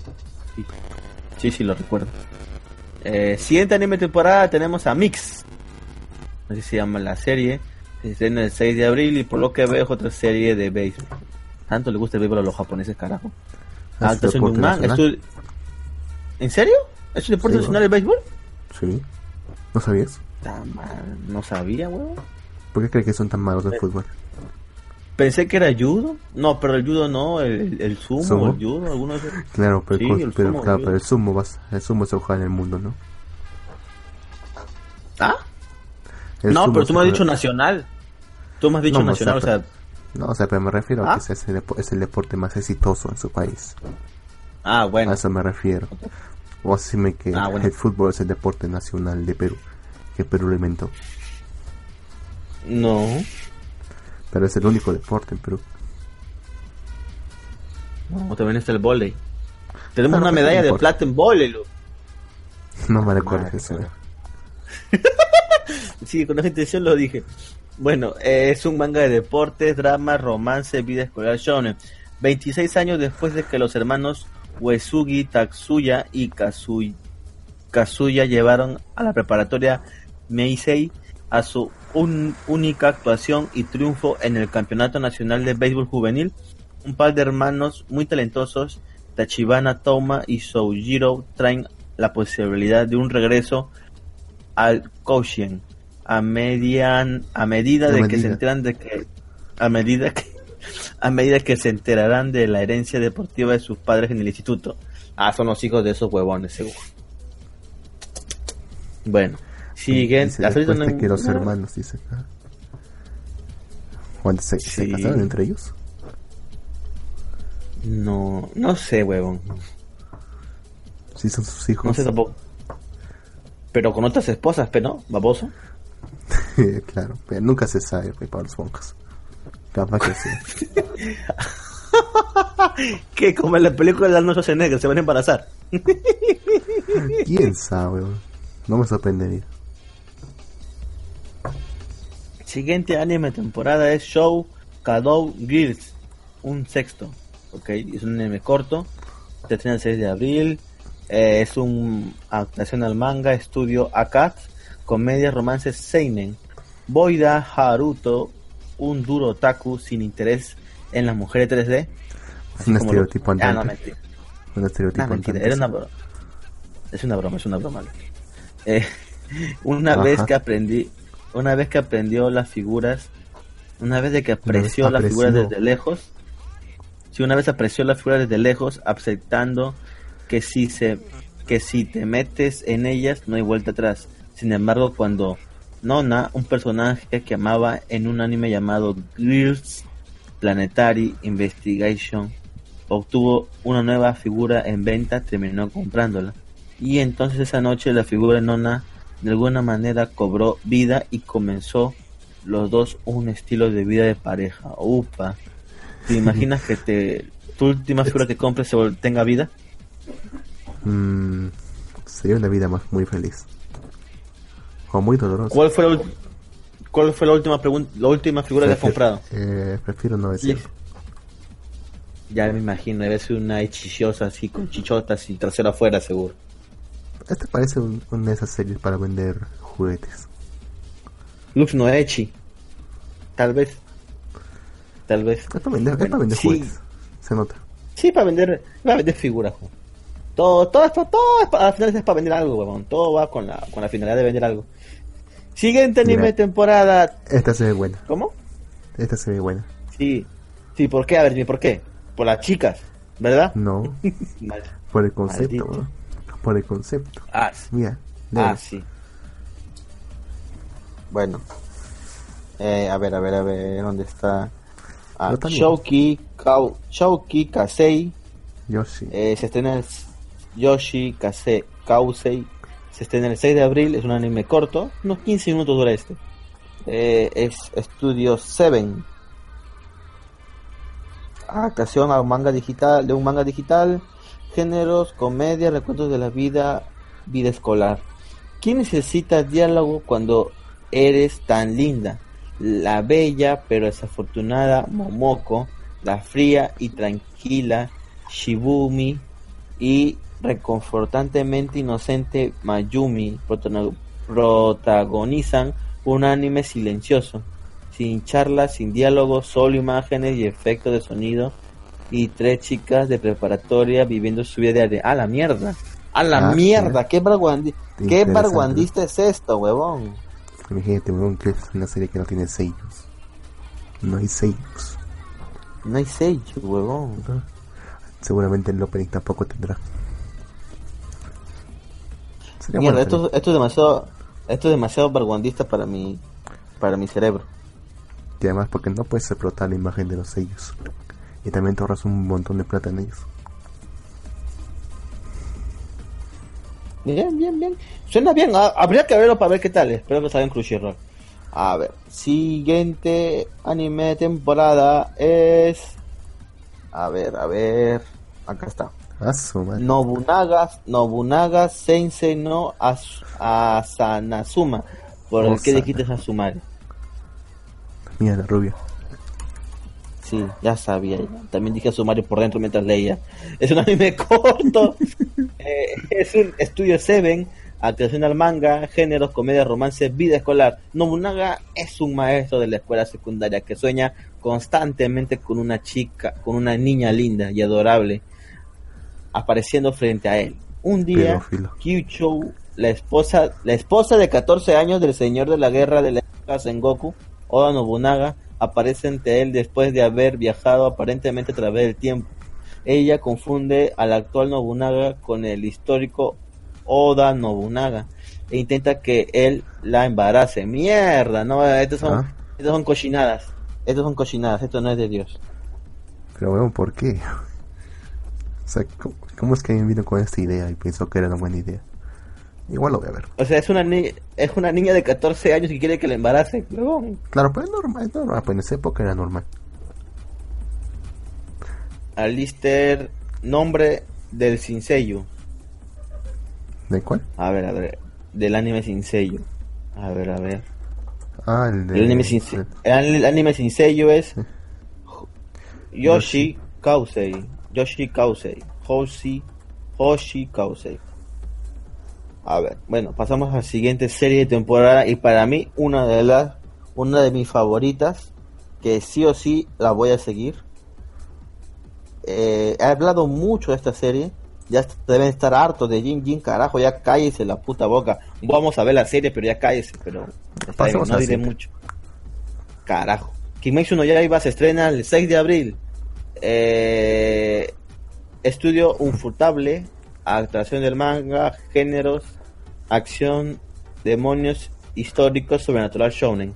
Sí. sí, lo recuerdo. Eh, siguiente anime temporada tenemos a Mix. Así se llama la serie. Se estrena el 6 de abril y por lo que veo es otra serie de béisbol. Tanto le gusta el béisbol a los japoneses, carajo. Ah, ¿En serio? ¿Es un deporte nacional el béisbol? Sí. ¿No sabías? No sabía, weón. ¿Por qué crees que son tan malos de fútbol? Pensé que era judo. No, pero el judo no, el, el sumo, el judo, algunos Claro, pero, el, pero, sumo, claro, pero el sumo, vas, el sumo se juega en el mundo, ¿no? ¿Ah? no, pero tú me has dicho nacional. Tú me has dicho nacional, o sea, No, o sea, pero me refiero a que ¿Ah? es el, es el deporte más exitoso en su país. Ah, bueno. A eso me refiero. O así me que ah, el fútbol es el deporte nacional de Perú, que Perú lo inventó. No. Pero es el único deporte en Perú. No, también está el volei. Tenemos una medalla de plata en volei, No me recuerdo eso. sí, con esa intención lo dije. Bueno, eh, es un manga de deportes, drama, romance, vida escolar shonen. 26 años después de que los hermanos Uesugi, Tatsuya y Kazuya llevaron a la preparatoria Meisei a su única actuación y triunfo en el Campeonato Nacional de Béisbol Juvenil. Un par de hermanos muy talentosos, Tachibana Toma y Soujiro, traen la posibilidad de un regreso al Koshien a, median, a medida de que se enteran de que a medida que a medida que se enterarán de la herencia deportiva de sus padres en el instituto. Ah, son los hijos de esos huevones, seguro. Bueno, siguen. Dice, que los hermanos, dice. ¿Cuándo se, se casaron entre ellos? No, no sé, huevón. Sí, son sus hijos. No sé tampoco. Pero con otras esposas, pero no, baboso. claro, pero nunca se sabe, para los. Capaz que sí. que como en la película de las noches negras se van a embarazar. ¿Quién sabe? No me sorprendería. Siguiente anime temporada es Show Kadou Girls, un sexto. Ok, es un anime corto. Se estrena el 6 de abril. Eh, es un adaptación al manga, estudio Akat, comedia, romance, Seinen. Boida Haruto un duro otaku sin interés en las mujeres 3D. un estereotipo ah, no, mentira. Un estereotipo mentira. Era una broma. Es una broma, es una broma. Eh, una vez que aprendí, una vez que aprendió las figuras una vez de que apreció la figura desde lejos, si una vez apreció la figura desde lejos, aceptando que si se que si te metes en ellas no hay vuelta atrás. Sin embargo, cuando Nona, un personaje que amaba en un anime llamado Girls Planetary Investigation, obtuvo una nueva figura en venta, terminó comprándola. Y entonces esa noche la figura de Nona de alguna manera cobró vida y comenzó los dos un estilo de vida de pareja. Upa. ¿Te imaginas que te tu última figura que compres se tenga vida? Mm, sería una vida más muy feliz. O muy dolorosa. ¿Cuál fue la, cuál fue la última pregunta, la última figura que has comprado? Eh, prefiero no decir. Ya me imagino, debe ser una hechiciosa así con chichotas y trasera afuera seguro. Este parece un, una de esas series para vender juguetes. Lux no Echi. Tal vez. Tal vez. Es para vender, es para vender juguetes. Se nota. Sí, para vender, para vender figuras. Todo, todo esto, todo para, al final es para vender algo, weón. Todo va con la, con la finalidad de vender algo. Siguiente anime temporada. Esta se ve buena. ¿Cómo? Esta se ve buena. Sí. Sí, ¿por qué? A ver, ¿por qué? Por las chicas, ¿verdad? No. por el concepto, Por el concepto. Ah, sí. Mira. Ah, sí. Bueno. Eh, a ver, a ver, a ver, ¿dónde está? Ah, Shouki, Kau, Shouki Kasei. Yoshi. Eh, se estrena Yoshi Kasei Kausei. Se estrena el 6 de abril. Es un anime corto. Unos 15 minutos dura este. Eh, es Studio 7. Adaptación a un manga digital, de un manga digital. Géneros, comedia, recuentos de la vida, vida escolar. ¿Quién necesita diálogo cuando eres tan linda? La bella pero desafortunada Momoko, la fría y tranquila Shibumi y reconfortantemente inocente Mayumi protagonizan un anime silencioso, sin charlas, sin diálogos, solo imágenes y efectos de sonido y tres chicas de preparatoria viviendo su vida de a la mierda, a la ah, mierda, qué, qué barguandista es esto, huevón. Imagínate, huevón, que es una serie que no tiene sellos. No hay sellos. No hay sellos, huevón. Seguramente el opening tampoco tendrá. Mierda, esto, esto es demasiado esto es demasiado barguandista para mi para mi cerebro. Y además porque no puedes explotar la imagen de los sellos. Y también te ahorras un montón de plata en ellos. Bien, bien, bien. Suena bien. Habría que verlo para ver qué tal. Espero que salga en Crunchyroll. A ver. Siguiente anime de temporada es. A ver, a ver. Acá está. Nobunaga, Nobunaga Sensei no As Asanazuma. Por el que dijiste Asumare. Mira la rubia. Sí, ya sabía. También dije a Asumare por dentro mientras leía. Es un anime corto. Eh, es un Estudio 7. Actuación al manga, géneros, comedia, romance, vida escolar. Nobunaga es un maestro de la escuela secundaria que sueña constantemente con una chica, con una niña linda y adorable apareciendo frente a él. Un día, Kyuchou, la esposa, la esposa de 14 años del señor de la guerra de la Sengoku, Oda Nobunaga, aparece ante él después de haber viajado aparentemente a través del tiempo. Ella confunde al actual Nobunaga con el histórico Oda Nobunaga e intenta que él la embarace. Mierda, no, estos son, ah. son cochinadas. Estos son cochinadas, esto no es de Dios. Pero bueno, ¿por qué? O sea, ¿cómo, es que alguien vino con esta idea y pensó que era una buena idea? Igual lo voy a ver. O sea, es una, es una niña de 14 años que quiere que la embarace. Claro, pues es normal, es normal. Pues en esa época era normal. Alister, nombre del Sinseyu. ¿De cuál? A ver, a ver. Del anime Sinseyu. A ver, a ver. Ah, el, de, el anime, sin, el, anime es Yoshi Kausei. Yoshi Kausei. Hoshi, Hoshi Kausei. A ver, bueno, pasamos a la siguiente serie de temporada y para mí una de las, una de mis favoritas, que sí o sí la voy a seguir. Eh, he hablado mucho de esta serie, ya deben estar hartos de Jin Jin, carajo, ya cállese la puta boca. Vamos a ver la serie, pero ya cállese, pero no diré mucho. Carajo Kimetsu no Yaiba se estrena el 6 de abril. Eh, estudio Unfurtable, actuación del manga, géneros, acción, demonios históricos, sobrenatural shounen.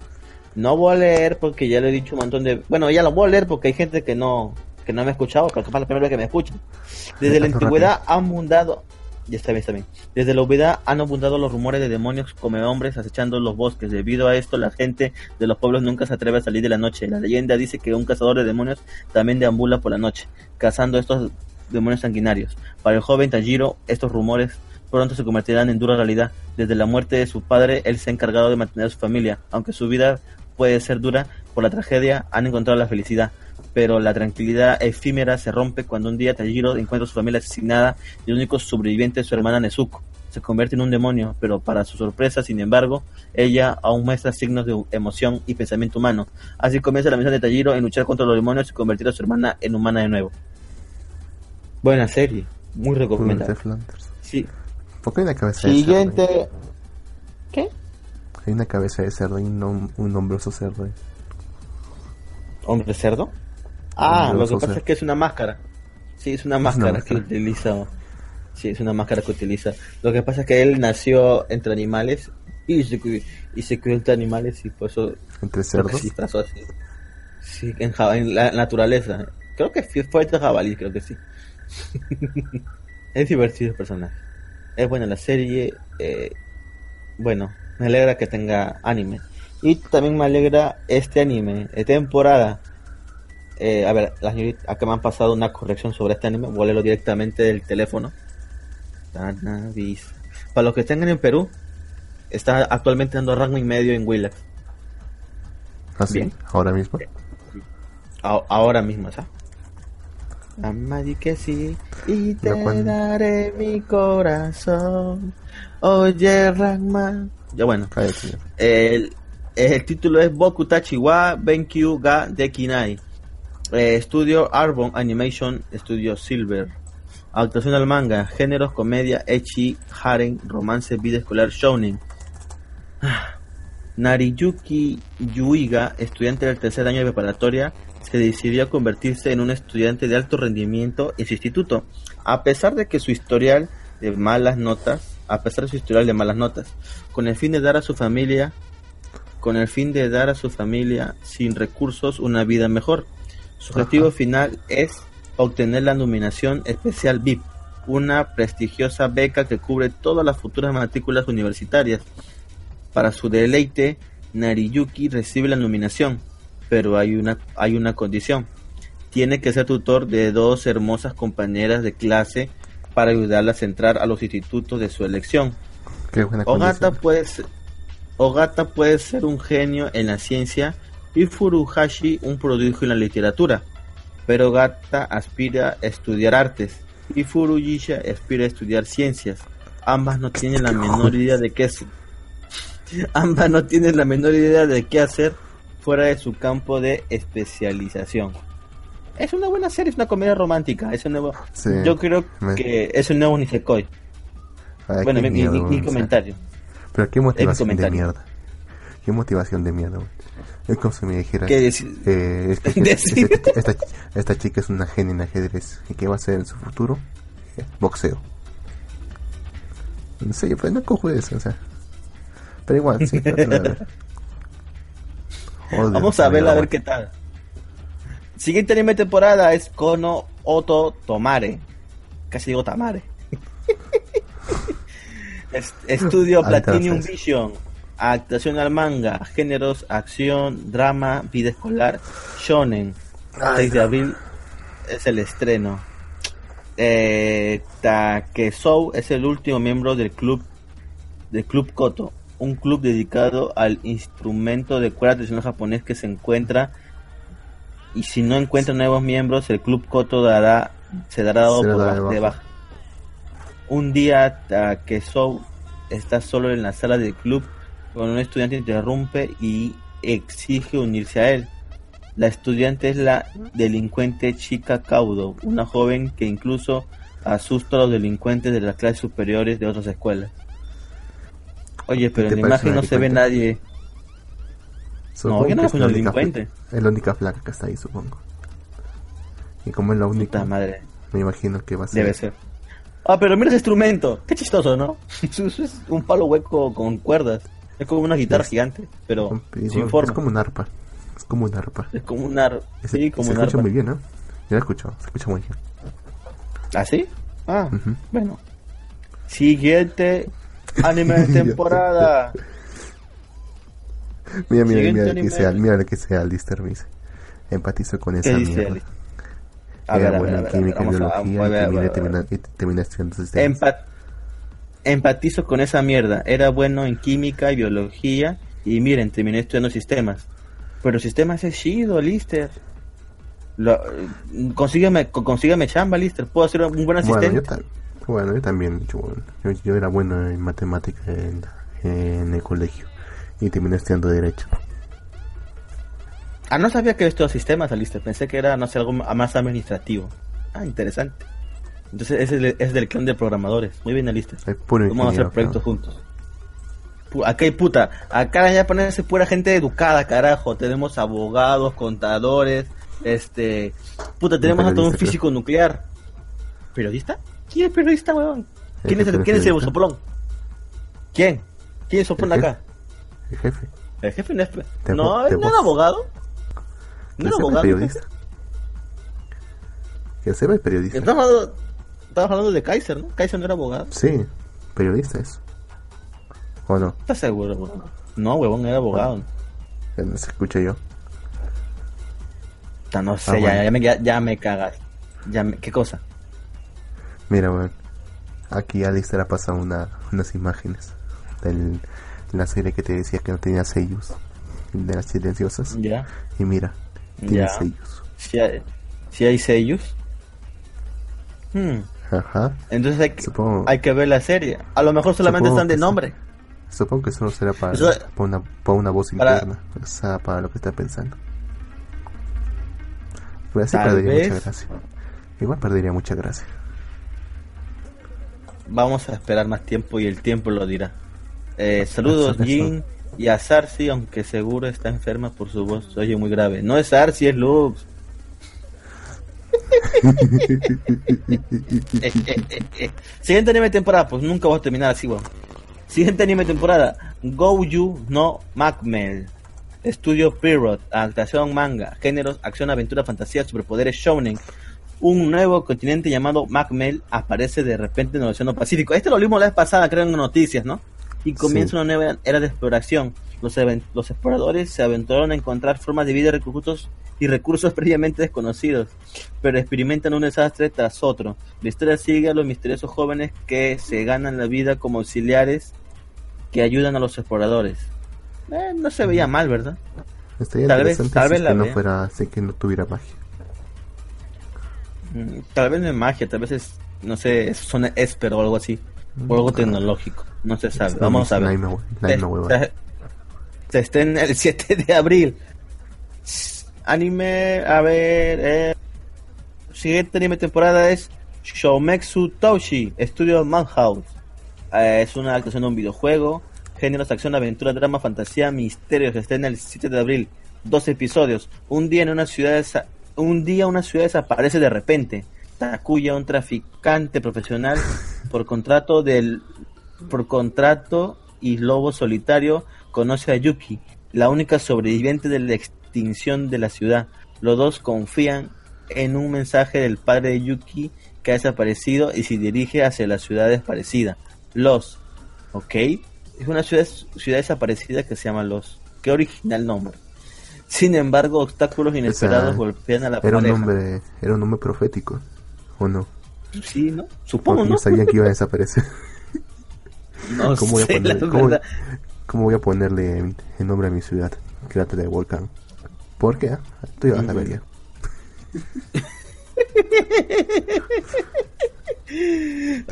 No voy a leer porque ya le he dicho un montón de... Bueno, ya lo voy a leer porque hay gente que no que no me ha escuchado, pero capaz la primera vez que me escuchan. Desde la antigüedad han abundado... Ya está bien, está bien. Desde la obviedad han abundado los rumores de demonios come hombres acechando los bosques. Debido a esto, la gente de los pueblos nunca se atreve a salir de la noche. La leyenda dice que un cazador de demonios también deambula por la noche, cazando estos demonios sanguinarios. Para el joven Tajiro, estos rumores pronto se convertirán en dura realidad. Desde la muerte de su padre, él se ha encargado de mantener a su familia. Aunque su vida puede ser dura por la tragedia, han encontrado la felicidad. Pero la tranquilidad efímera se rompe cuando un día Tajiro encuentra a su familia asesinada y el único sobreviviente es su hermana Nezuko. Se convierte en un demonio, pero para su sorpresa, sin embargo, ella aún muestra signos de emoción y pensamiento humano. Así comienza la misión de Tajiro en luchar contra los demonios y convertir a su hermana en humana de nuevo. Buena serie, muy recomendable. Sí. ¿Por qué hay una cabeza Siguiente. de cerdo? ¿Qué? Hay una cabeza de cerdo y un, un hombroso cerdo. ¿Hombre cerdo? Ah, lo que pasa es que es una máscara. Sí, es una máscara que utiliza. Sí, es una máscara que utiliza. Lo que pasa es que él nació entre animales y se, y se crió entre animales y por eso. ¿Entre cerdos? Sí, así. Sí, en, en la naturaleza. Creo que fue entre jabalí, creo que sí. es divertido el personaje. Es buena la serie. Eh, bueno, me alegra que tenga anime. Y también me alegra este anime de temporada. Eh, a ver, las acá me han pasado una corrección sobre este anime. Voy a leerlo directamente del teléfono. Para los que estén en Perú, está actualmente dando rango y medio en Willax. ¿Así? ¿Ah, ¿Ahora mismo? ahora mismo, ¿sabes? Amadí que sí, y te daré mi corazón. Oye, Ragman. Ya bueno. El, el título es Boku Tachiwa Benkyu ga Dekinai. Eh, estudio Arbon Animation, estudio Silver. Actuación al manga, géneros, comedia, echi, haren, romance, vida escolar, shounen. Nariyuki Yuiga, estudiante del tercer año de preparatoria, se decidió a convertirse en un estudiante de alto rendimiento en su instituto, a pesar de que su historial de malas notas, a pesar de su historial de malas notas, con el fin de dar a su familia, con el fin de dar a su familia sin recursos una vida mejor. Su objetivo final es obtener la nominación especial VIP, una prestigiosa beca que cubre todas las futuras matrículas universitarias. Para su deleite, Nariyuki recibe la nominación, pero hay una, hay una condición. Tiene que ser tutor de dos hermosas compañeras de clase para ayudarlas a entrar a los institutos de su elección. Ogata puede, ser, Ogata puede ser un genio en la ciencia y Furuhashi un prodigio en la literatura, pero Ogata aspira a estudiar artes y Furuyisha aspira a estudiar ciencias. Ambas no tienen la menor idea de qué es. Ambas no tienen la menor idea de qué hacer fuera de su campo de especialización. Es una buena serie, es una comedia romántica. Es un nuevo, yo creo que es un nuevo Nisekoi. bueno, mi, comentario. Pero qué motivación de mierda. Qué motivación de mierda. Es como si me dijera ¿Qué eh, esta, esta, chica es una genia en ajedrez. ¿Y qué va a hacer en su futuro? Eh, boxeo. No sé, yo pues no cojo eso, o sea. Pero igual, sí. Vamos a verla a ver qué tal. Siguiente anime temporada es Kono Oto Tomare. Casi digo Tamare. Estudio Platinum Vision. Actuación al manga. Géneros, acción, drama, vida escolar, shonen. 6 de abril es el estreno. Eh, Takesou es el último miembro del club del club Koto un club dedicado al instrumento de cuerda tradicional japonés que se encuentra y si no encuentra nuevos miembros el club Koto dará, se dará por de baja. Un día Takesou está solo en la sala del club cuando un estudiante interrumpe y exige unirse a él. La estudiante es la delincuente Chika Kaudo, una joven que incluso asusta a los delincuentes de las clases superiores de otras escuelas. Oye, pero en la imagen no se ve nadie. no, yo no es un delincuente. Es la única flaca que está ahí, supongo. Y como es la única, madre. me imagino que va a ser. Debe ser. Ah, pero mira ese instrumento. Qué chistoso, ¿no? es un palo hueco con cuerdas. Es como una guitarra gigante, pero sin forma. Es como un arpa. Es como un arpa. Es como un arpa. Sí, como se un escucha muy bien, ¿no? Yo lo escucho, se escucha muy bien. ¿Ah, sí? Ah, bueno. Siguiente anime de temporada. mira, mira, mira, que sea, mira lo que sea Lister, me dice. Empatizo con esa mierda. A Era bueno en química y biología y terminé estudiando sistemas. empatizo con esa mierda. Era bueno en química y biología y miren, terminé estudiando sistemas. Pero sistemas es chido, Lister. Lo, consígueme, consígueme chamba, Lister. Puedo ser un buen asistente. Bueno, yo, también. Yo, era bueno en matemática en, en el colegio y terminé estudiando Derecho. Ah, no sabía que esto sistemas, Alistair. Pensé que era, no sé, algo más administrativo. Ah, interesante. Entonces es, es del clan de programadores. Muy bien, Alistair. Vamos a hacer proyectos juntos. Acá hay puta. Acá ya ponerse pura gente educada, carajo. Tenemos abogados, contadores. Este. Puta, tenemos a todo un físico nuclear. ¿Periodista? ¿Quién es periodista, weón? ¿Quién es el, ¿quién es el soplón? ¿Quién? ¿Quién es soplón acá? El jefe. El jefe no es. No, ¿no es abogado? ¿No era abogado? periodista? Que sepa el periodista. Estamos hablando, hablando de Kaiser, ¿no? Kaiser no era abogado. Sí, periodista es. ¿O no? ¿Estás seguro, No, huevón, era abogado. No se escucha yo. No sé, ah, ya, ya, me, ya, me cagas. Ya ¿Qué cosa? Mira, weón. Aquí Alistair ha pasado una, unas imágenes de la serie que te decía que no tenía sellos. De las silenciosas. Ya. Y mira, tiene sellos. Si hay, si hay sellos. Hmm. Ajá. Entonces hay que, hay que ver la serie. A lo mejor solamente están de nombre. Supongo que solo será para, para, una, para una voz interna. O sea, para lo que está pensando. Pero así perdería mucha gracia. Igual perdería mucha gracia. Vamos a esperar más tiempo y el tiempo lo dirá. Eh, saludos, Jin. Y a Sarsi, aunque seguro está enferma por su voz, oye muy grave. No es Sarsi, es Lux. Siguiente anime temporada, pues nunca voy a terminar así, weón. Siguiente anime temporada, Go You no Macmel. Estudio Period, adaptación manga, géneros, acción, aventura, fantasía, superpoderes, shounen. Un nuevo continente llamado Macmel aparece de repente en el Océano Pacífico. Este lo vimos la vez pasada, creo en noticias, ¿no? y comienza una nueva era de exploración. Los, los exploradores se aventuraron a encontrar formas de vida y recursos, y recursos previamente desconocidos, pero experimentan un desastre tras otro. La historia sigue a los misteriosos jóvenes que se ganan la vida como auxiliares que ayudan a los exploradores. Eh, no se veía mal, ¿verdad? tal vez, tal vez que no fuera así que no tuviera magia. Mm, tal vez no es magia, tal vez es, no sé, son esper o algo así, o algo tecnológico. No se sabe. Vamos a ver. Se, estrena el 7 de abril. Anime, a ver. Eh, siguiente anime temporada es Shoumetsu Toshi, estudio Manhouse. Eh, es una adaptación de un videojuego. Géneros, acción, aventura, drama, fantasía, misterio. Se estrena el 7 de abril. Dos episodios. Un día en una ciudad. Un día una ciudad desaparece de repente. Takuya, un traficante profesional, por contrato del por contrato y lobo solitario conoce a Yuki, la única sobreviviente de la extinción de la ciudad. Los dos confían en un mensaje del padre de Yuki que ha desaparecido y se dirige hacia la ciudad desaparecida. Los, ¿ok? Es una ciudad, ciudad desaparecida que se llama Los. Qué original nombre. Sin embargo, obstáculos inesperados golpean a la era Un nombre, era un nombre profético, ¿o no? Sí, ¿no? Supongo, ¿no? sabían que iba a desaparecer. No ¿Cómo, voy a poner, ¿cómo, voy a ponerle el nombre a mi ciudad? Cráter de volcán. ¿Por qué? Tú vas a ver ya.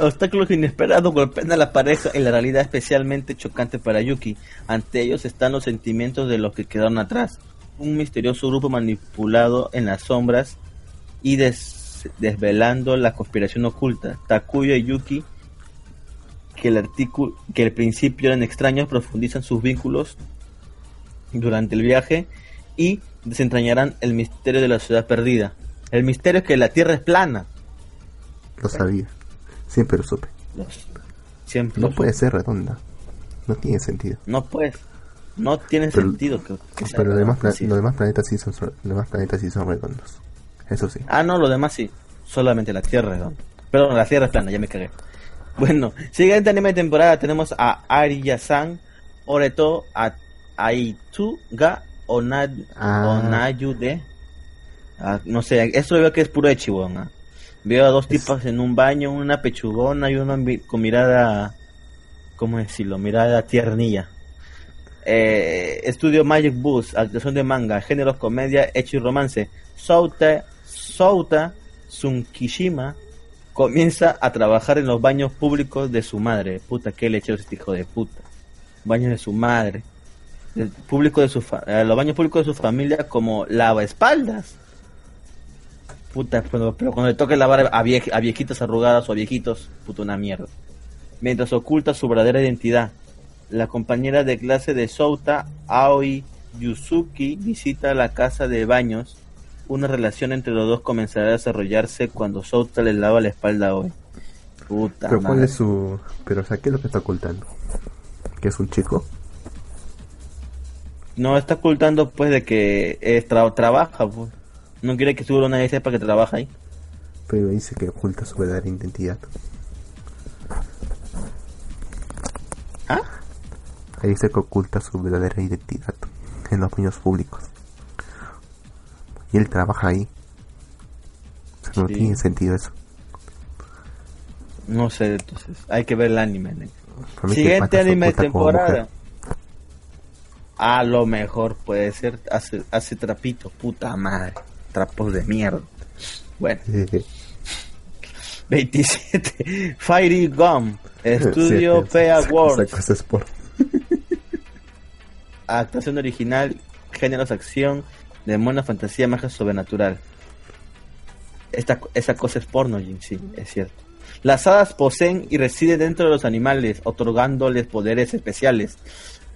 Obstáculos inesperados golpean a la pareja en la realidad especialmente chocante para Yuki. Ante ellos están los sentimientos de los que quedaron atrás. Un misterioso grupo manipulado en las sombras y desvelando la conspiración oculta. Takuya y Yuki que el artículo, que el principio eran extraños, profundizan sus vínculos durante el viaje y desentrañarán el misterio de la ciudad perdida. El misterio es que la Tierra es plana. Lo sabía. Siempre lo supe. Siempre no puede ser redonda. No tiene sentido. No puede. No tiene sentido que, Pero los demás, demás planetas sí son los demás planetas sí son redondos. Eso sí. Ah, no, los demás sí. Solamente la Tierra es redonda. Perdón, la Tierra es plana, ya me cagué. Bueno, siguiente anime de temporada tenemos a Ariya-san, Oreto, a Aitu, Ga, Onad, ah. Onayude. Ah, no sé, esto veo que es puro Echibon. ¿ah? Veo a dos tipos en un baño, una pechugona y uno con mirada, ¿cómo decirlo? Mirada tiernilla. Eh, estudio Magic Boost, actuación de manga, géneros comedia, hecho y romance. Souta, Souta Sunkishima comienza a trabajar en los baños públicos de su madre. Puta, qué lechero este hijo de puta. Baños de su madre público de su eh, los baños públicos de su familia como lavaespaldas. Puta, pero, cuando le toque lavar a, viejitas arrugadas o a viejitos, puta una mierda. Mientras oculta su verdadera identidad. La compañera de clase de Souta, Aoi Yusuki, visita la casa de baños. Una relación entre los dos comenzará a desarrollarse cuando Souta le lava la espalda a Aoi. Puta Pero cuál es su... Pero o sea, ¿qué es lo que está ocultando? ¿Que es un chico? no está ocultando pues de que es trabaja, pues. No quiere que seguro nadie sepa que trabaja ahí. Pero dice que oculta su verdadera identidad. ¿Ah? Ahí que oculta su verdadera identidad en los baños públicos. Y él trabaja ahí. no tiene sentido eso. No sé, entonces. Hay que ver el anime. Siguiente anime de temporada. A lo mejor puede ser, hace, hace trapitos, puta madre. Trapos de mierda. Bueno. 27. Fiery Gum. Estudio sí, P Awards. Actuación original, géneros, acción, demonio, fantasía, magia sobrenatural. Esta, esa cosa es porno, Jim, sí, es cierto. Las hadas poseen y residen dentro de los animales, otorgándoles poderes especiales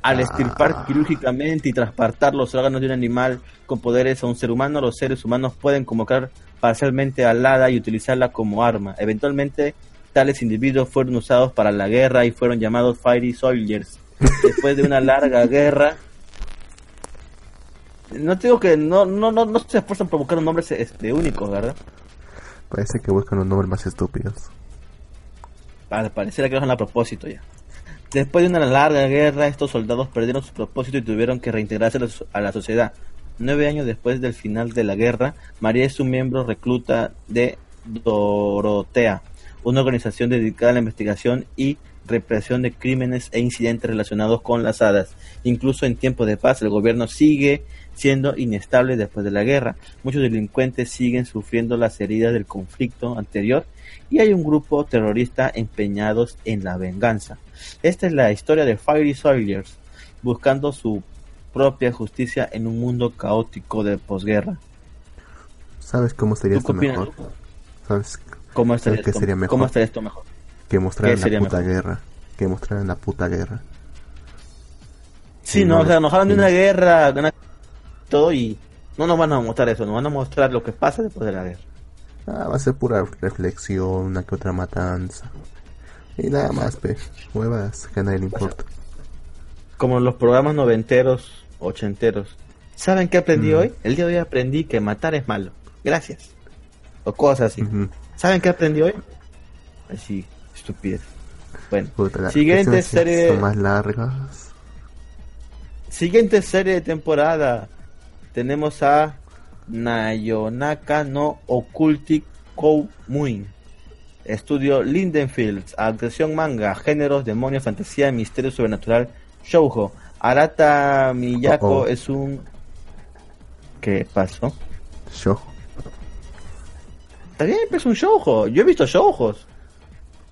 al ah. estirpar quirúrgicamente y transportar los órganos de un animal con poderes a un ser humano, los seres humanos pueden convocar parcialmente al hada y utilizarla como arma. Eventualmente, tales individuos fueron usados para la guerra y fueron llamados Fiery Soldiers. Después de una larga guerra, no digo que no, no, no, no se esfuerzan por buscar un nombre este, único, ¿verdad? Parece que buscan los nombres más estúpidos. Para parecer que lo hacen a propósito ya. Después de una larga guerra, estos soldados perdieron su propósito y tuvieron que reintegrarse a la sociedad. Nueve años después del final de la guerra, María es un miembro recluta de Dorotea, una organización dedicada a la investigación y represión de crímenes e incidentes relacionados con las hadas. Incluso en tiempos de paz, el gobierno sigue siendo inestable después de la guerra. Muchos delincuentes siguen sufriendo las heridas del conflicto anterior y hay un grupo terrorista empeñados en la venganza. Esta es la historia de Fiery Soldiers, buscando su propia justicia en un mundo caótico de posguerra. ¿Sabes cómo sería esto mejor? ¿Sabes cómo estaría, esto, sería mejor? ¿Cómo estaría esto mejor? Que mostraran la puta guerra. Que mostraran la puta guerra. Sí, no, o sea, nos hablan de una guerra, todo y no nos van a mostrar eso, nos van a mostrar lo que pasa después de la guerra. Ah, va a ser pura reflexión, una que otra matanza. Y nada más, pe. Huevas que a nadie le importa. Como los programas noventeros, ochenteros. ¿Saben qué aprendí hoy? El día de hoy aprendí que matar es malo. Gracias. O cosas así. ¿Saben qué aprendí hoy? Así, estupidez. Bueno, siguiente serie. Son más largas. Siguiente serie de temporada. Tenemos a Nayonaka no Occultic Muin Estudio Lindenfield, actuación manga, géneros, demonios, fantasía, misterio sobrenatural, shoujo. Arata Miyako es un... ¿Qué pasó? Shoujo. Bien, es un shoujo. Yo he visto shoujos.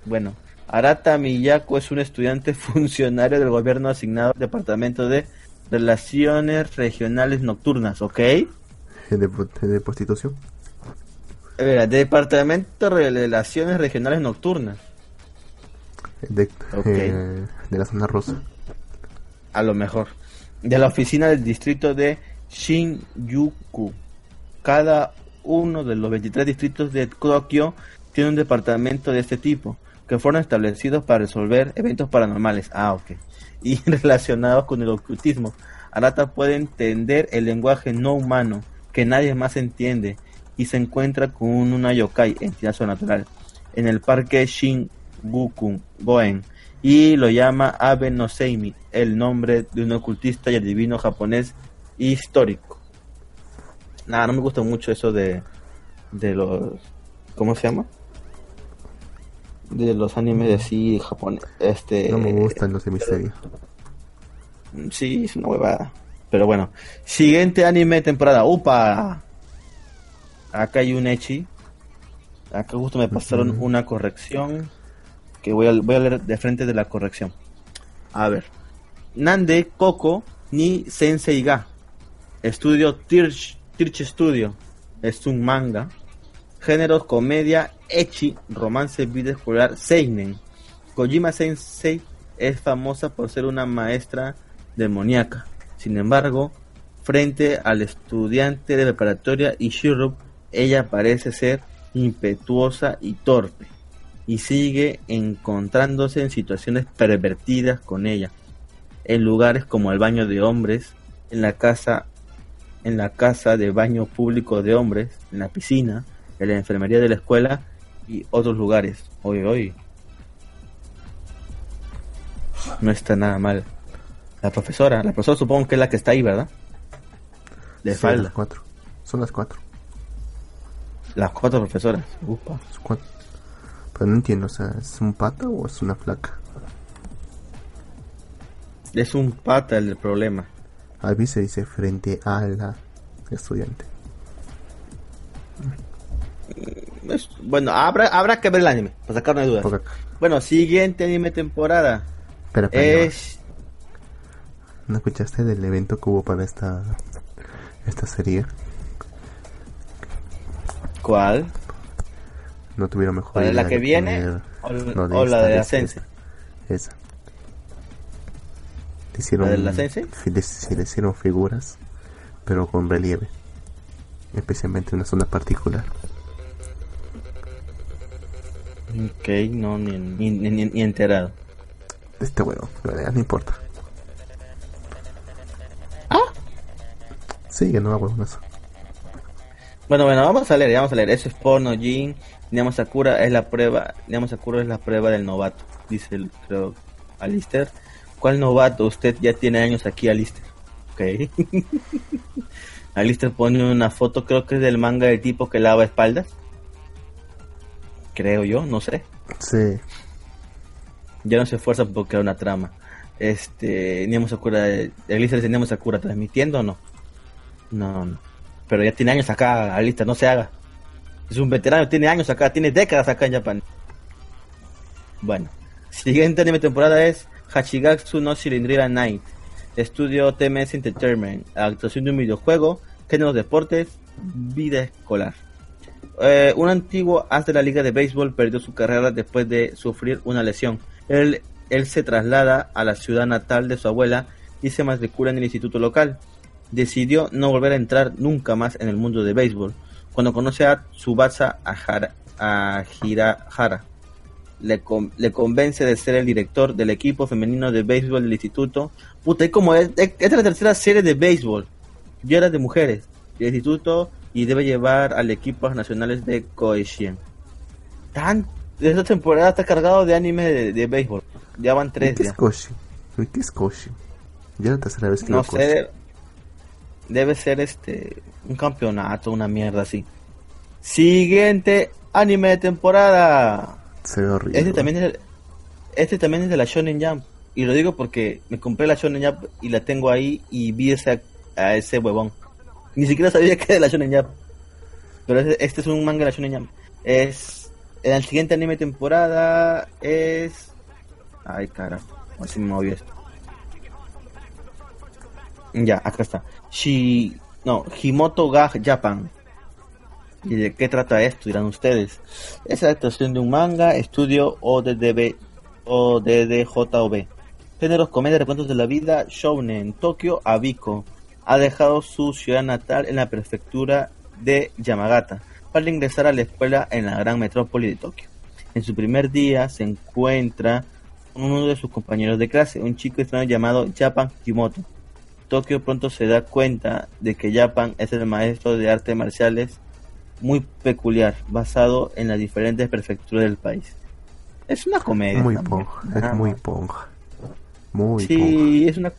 Bueno, Arata Miyako es un estudiante funcionario del gobierno asignado al departamento de Relaciones Regionales Nocturnas, ¿ok? de, prostitución. Departamento de Relaciones Regionales Nocturnas. De, eh, de la zona rosa. A lo mejor. de la oficina del distrito de Shinjuku. Cada uno de los 23 distritos de Tokio tiene un departamento de este tipo, que fueron establecidos para resolver eventos paranormales. Ah, ok. Y relacionados con el ocultismo. Arata puede entender el lenguaje no humano que nadie más entiende y se encuentra con una yokai, entidad sobrenatural, en el parque Shinjuku Goen y lo llama Abe no Seimi, el nombre de un ocultista y adivino japonés histórico. Nada, no me gusta mucho eso de, de los... ¿Cómo se llama? De los animes de así japonés. Este, no me gustan los de misterio. Sí, es una huevada. Pero bueno. Siguiente anime temporada. ¡Upa! Acá hay un Echi. Acá justo me pasaron una corrección. Que voy a, voy a leer de frente de la corrección. A ver. Nande Koko ni Sensei Ga. Estudio Tirch, Tirch Studio. Es un manga. Géneros comedia, echi, romance, vida escolar, seinen. Kojima Sensei es famosa por ser una maestra demoníaca. Sin embargo, frente al estudiante de preparatoria Ishiro, ella parece ser impetuosa y torpe y sigue encontrándose en situaciones pervertidas con ella, en lugares como el baño de hombres, en la casa en la casa de baño público de hombres, en la piscina, en la enfermería de la escuela y otros lugares. Hoy hoy no está nada mal. La profesora, la profesora supongo que es la que está ahí, ¿verdad? De falda. Las cuatro. Son las cuatro. Las cuatro profesoras. Upa. Pero no entiendo, o sea, ¿es un pata o es una flaca? Es un pata el problema. A mí se dice frente a la estudiante. Mm, bueno, habrá, habrá que ver el anime, para sacar una duda. Bueno, siguiente anime temporada. Espera, es ¿No escuchaste del evento que hubo para esta esta serie? ¿Cuál? No tuvieron mejor ¿La de la que viene o, la de Ascense? Esa. Le hicieron, ¿La de la Ascense? Le, hicieron figuras, pero con relieve. Especialmente en una zona particular. Ok, no, ni, ni, ni, ni enterado. Este huevo, no importa. Sí, que no me eso. Bueno, bueno, vamos a leer, vamos a leer. Eso es porno, Jin. Niamo Sakura es la prueba, Niamo Sakura es la prueba del novato, dice el, creo, Alister. ¿Cuál novato? Usted ya tiene años aquí, Alister. Ok. Alister pone una foto, creo que es del manga del tipo que lava espaldas. Creo yo, no sé. Sí. Ya no se esfuerza porque era una trama. Este, Niamo Sakura, dice Niamo Sakura, ¿transmitiendo o no? No, no. Pero ya tiene años acá, Alista, no se haga. Es un veterano, tiene años acá, tiene décadas acá en Japón. Bueno, siguiente anime temporada es Hachigatsu no Shirindrira Night. Estudio TMS Entertainment. Actuación de un videojuego, géneros deportes, vida escolar. Eh, un antiguo as de la liga de béisbol perdió su carrera después de sufrir una lesión. Él, él se traslada a la ciudad natal de su abuela y se matricula en el instituto local decidió no volver a entrar nunca más en el mundo de béisbol. Cuando conoce a Tsubasa a, a Hirahara, le, le convence de ser el director del equipo femenino de béisbol del instituto. Puta, es como es, es la tercera serie de béisbol. Ya era de mujeres del instituto y debe llevar al equipo nacionales de Koeshien. Tan, esta temporada está cargado de anime de, béisbol. Ya van tres. ¿Qué es Koshi? ¿Qué es Koshi? Ya la tercera vez que no sé, debe ser este un campeonato, una mierda así. Siguiente anime de temporada. Se ve horrible. Este también es, este también es de la Shonen Jump. Y lo digo porque me compré la Shonen Jump y la tengo ahí y vi ese, a ese huevón. Ni siquiera sabía que era la Shonen Jump. Pero este, es un manga de la Shonen Jump. Es. En el siguiente anime temporada es. Ay, carajo. Así me movió esto. Ya, acá está. Shi, no, Himoto Ga Japan. ¿Y de qué trata esto? Dirán ustedes. Es la adaptación de un manga, estudio ODDB, ODDJOB. Géneros comedia, recuentos de la vida, shounen, Tokio, Abiko. Ha dejado su ciudad natal en la prefectura de Yamagata para ingresar a la escuela en la gran metrópoli de Tokio. En su primer día se encuentra uno de sus compañeros de clase, un chico extraño llamado Japan Kimoto. Tokio pronto se da cuenta de que Japan es el maestro de artes marciales muy peculiar, basado en las diferentes prefecturas del país. Es una comedia. Muy ponja, es muy ponja. Muy sí, es una.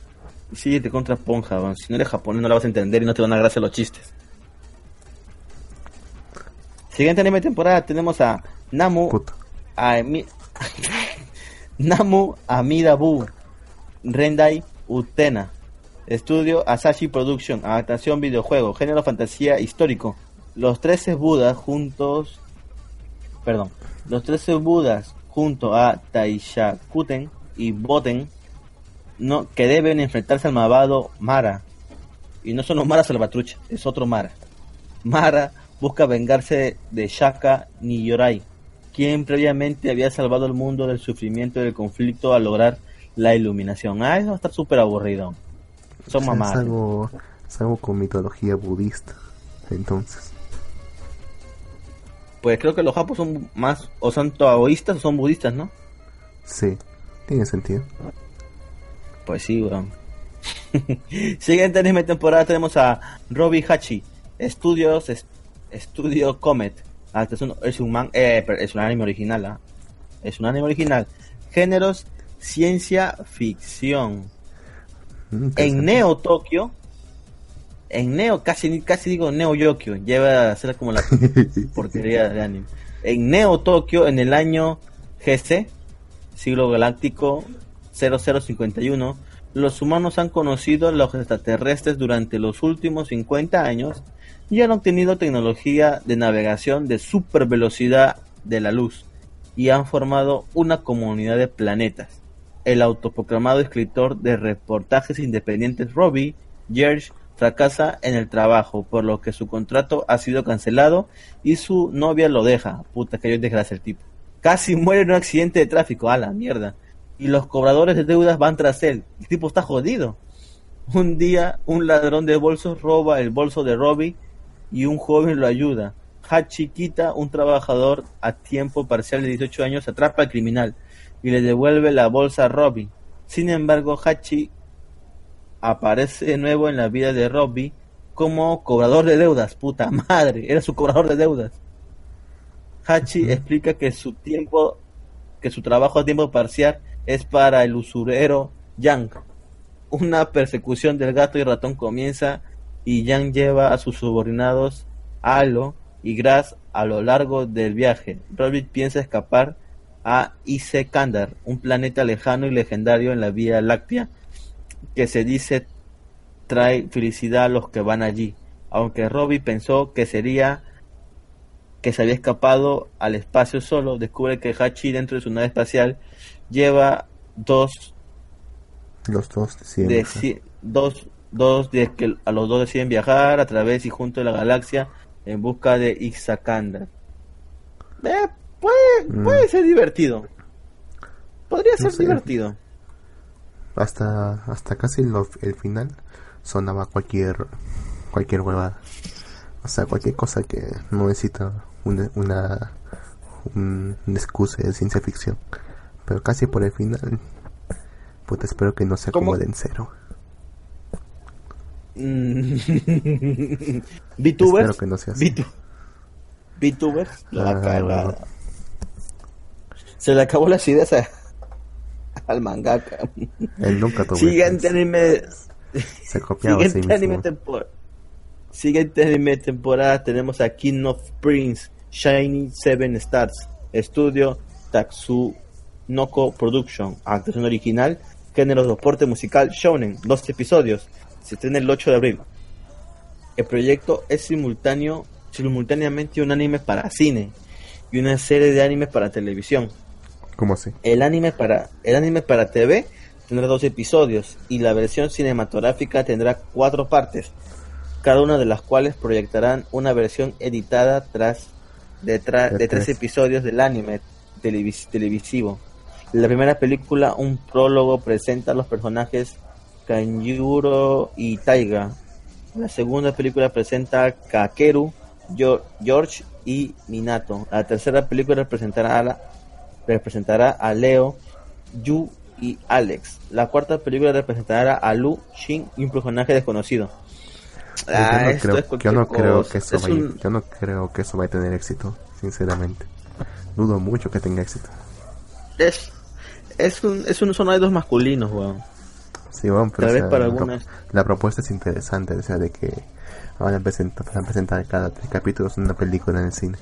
Sí, te contra ponja. Si no eres japonés, no la vas a entender y no te van a gracia los chistes. Siguiente anime temporada tenemos a Namu. Namu Amidabu. Rendai Utena. Estudio Asashi Production. Adaptación videojuego. Género fantasía histórico. Los 13 Budas juntos. Perdón. Los 13 Budas junto a Taishakuten y Boten no, que deben enfrentarse al malvado Mara. Y no son los Mara Salvatrucha, es otro Mara. Mara busca vengarse de Shaka Niyorai, quien previamente había salvado al mundo del sufrimiento y del conflicto al lograr la iluminación. Ah, eso va a estar súper aburrido. Son mamás. Es algo, es algo con mitología budista, entonces. Pues creo que los japos son más, o son taoístas o son budistas, ¿no? Sí, tiene sentido. Pues sí, weón. Siguiente anime temporada tenemos a Robbie Hachi, Estudios, Estudio Comet. Ah, este es, un, es, un eh, es un anime original, ¿ah? Es un anime original. Géneros, ciencia ficción. Mm, en Neo Tokio, en Neo, casi, casi digo Neo Yokio, lleva a ser como la porquería de anime. En Neo Tokio, en el año GC, siglo galáctico 0051, los humanos han conocido a los extraterrestres durante los últimos 50 años y han obtenido tecnología de navegación de super velocidad de la luz y han formado una comunidad de planetas. El autoproclamado escritor de reportajes independientes Robbie George fracasa en el trabajo, por lo que su contrato ha sido cancelado y su novia lo deja. Puta que yo desgracia el tipo. Casi muere en un accidente de tráfico, a la mierda y los cobradores de deudas van tras él. El tipo está jodido. Un día, un ladrón de bolsos roba el bolso de Robbie y un joven lo ayuda. Hachi quita, un trabajador a tiempo parcial de 18 años, atrapa al criminal y le devuelve la bolsa a Robbie. Sin embargo, Hachi aparece de nuevo en la vida de Robbie como cobrador de deudas. Puta madre, era su cobrador de deudas. Hachi explica que su tiempo, que su trabajo a tiempo parcial es para el usurero Yang. Una persecución del gato y ratón comienza y Yang lleva a sus subordinados Alo y Gras a lo largo del viaje. Robert piensa escapar a Isekandar, un planeta lejano y legendario en la Vía Láctea que se dice trae felicidad a los que van allí. Aunque Robbie pensó que sería que se había escapado al espacio solo, descubre que Hachi dentro de su nave espacial lleva dos los dos deciden dos dos de que a los dos deciden viajar a través y junto de la galaxia en busca de Ixacandar. Eh, puede, mm. puede ser divertido. Podría ser divertido. Hasta hasta casi el final sonaba cualquier cualquier huevada. O sea, cualquier cosa que no necesita una, una un, excusa de ciencia ficción. Pero casi por el final, puta, espero que no se acomode en cero. ¿VTubers? Espero que no sea así. ¿VTubers? La Se le acabó las ideas al mangaka. Él nunca tuvo Siguiente anime. Se copiaba Siguiente anime temporada. Siguiente anime temporada tenemos a King of Prince, Shiny Seven Stars, Estudio Tatsu Noko Production, actuación original, género soporte musical Shonen, dos episodios, se estrena el 8 de abril. El proyecto es simultáneo, simultáneamente un anime para cine y una serie de animes para televisión. ¿Cómo así? El anime para, el anime para TV tendrá dos episodios y la versión cinematográfica tendrá cuatro partes, cada una de las cuales proyectarán una versión editada tras de, de tres episodios del anime televisivo La primera película, un prólogo, presenta a los personajes Kanjuro y Taiga. La segunda película presenta a Kakeru, George y Minato. La tercera película representará a, representará a Leo, Yu y Alex. La cuarta película representará a Lu, Shin y un personaje desconocido. Ah, yo, no creo, que eso vaya, yo no creo que eso vaya a tener éxito, sinceramente. Dudo mucho que tenga éxito. Es, es un, es un son dos masculinos, weón. Sí, bueno, pero la, propuesta es interesante, o sea, de que van a presentar, van a presentar cada tres capítulos una película en el cine.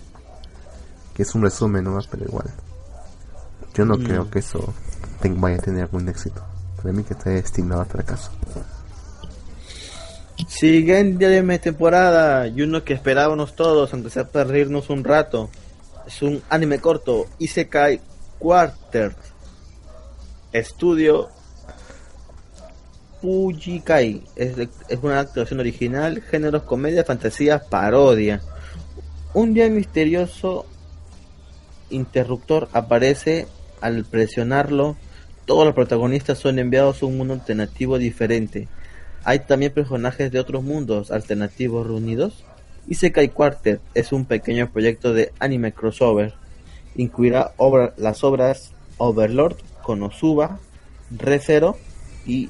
Que es un resumen nomás, pero igual. Yo no creo mm. que eso vaya a tener algún éxito. Para mí que está destinado al fracaso. Siguiente de temporada y uno que esperábamos todos, aunque sea para reírnos un rato. Es un anime corto, Isekai Quarter. Estudio Fujikai. Es, es una actuación original, géneros comedia, fantasía, parodia. Un día misterioso interruptor aparece al presionarlo. Todos los protagonistas son enviados a un mundo alternativo diferente. Hay también personajes de otros mundos alternativos reunidos. Isekai Quartet es un pequeño proyecto de anime crossover. Incluirá las obras Overlord, Konosuba, ReZero y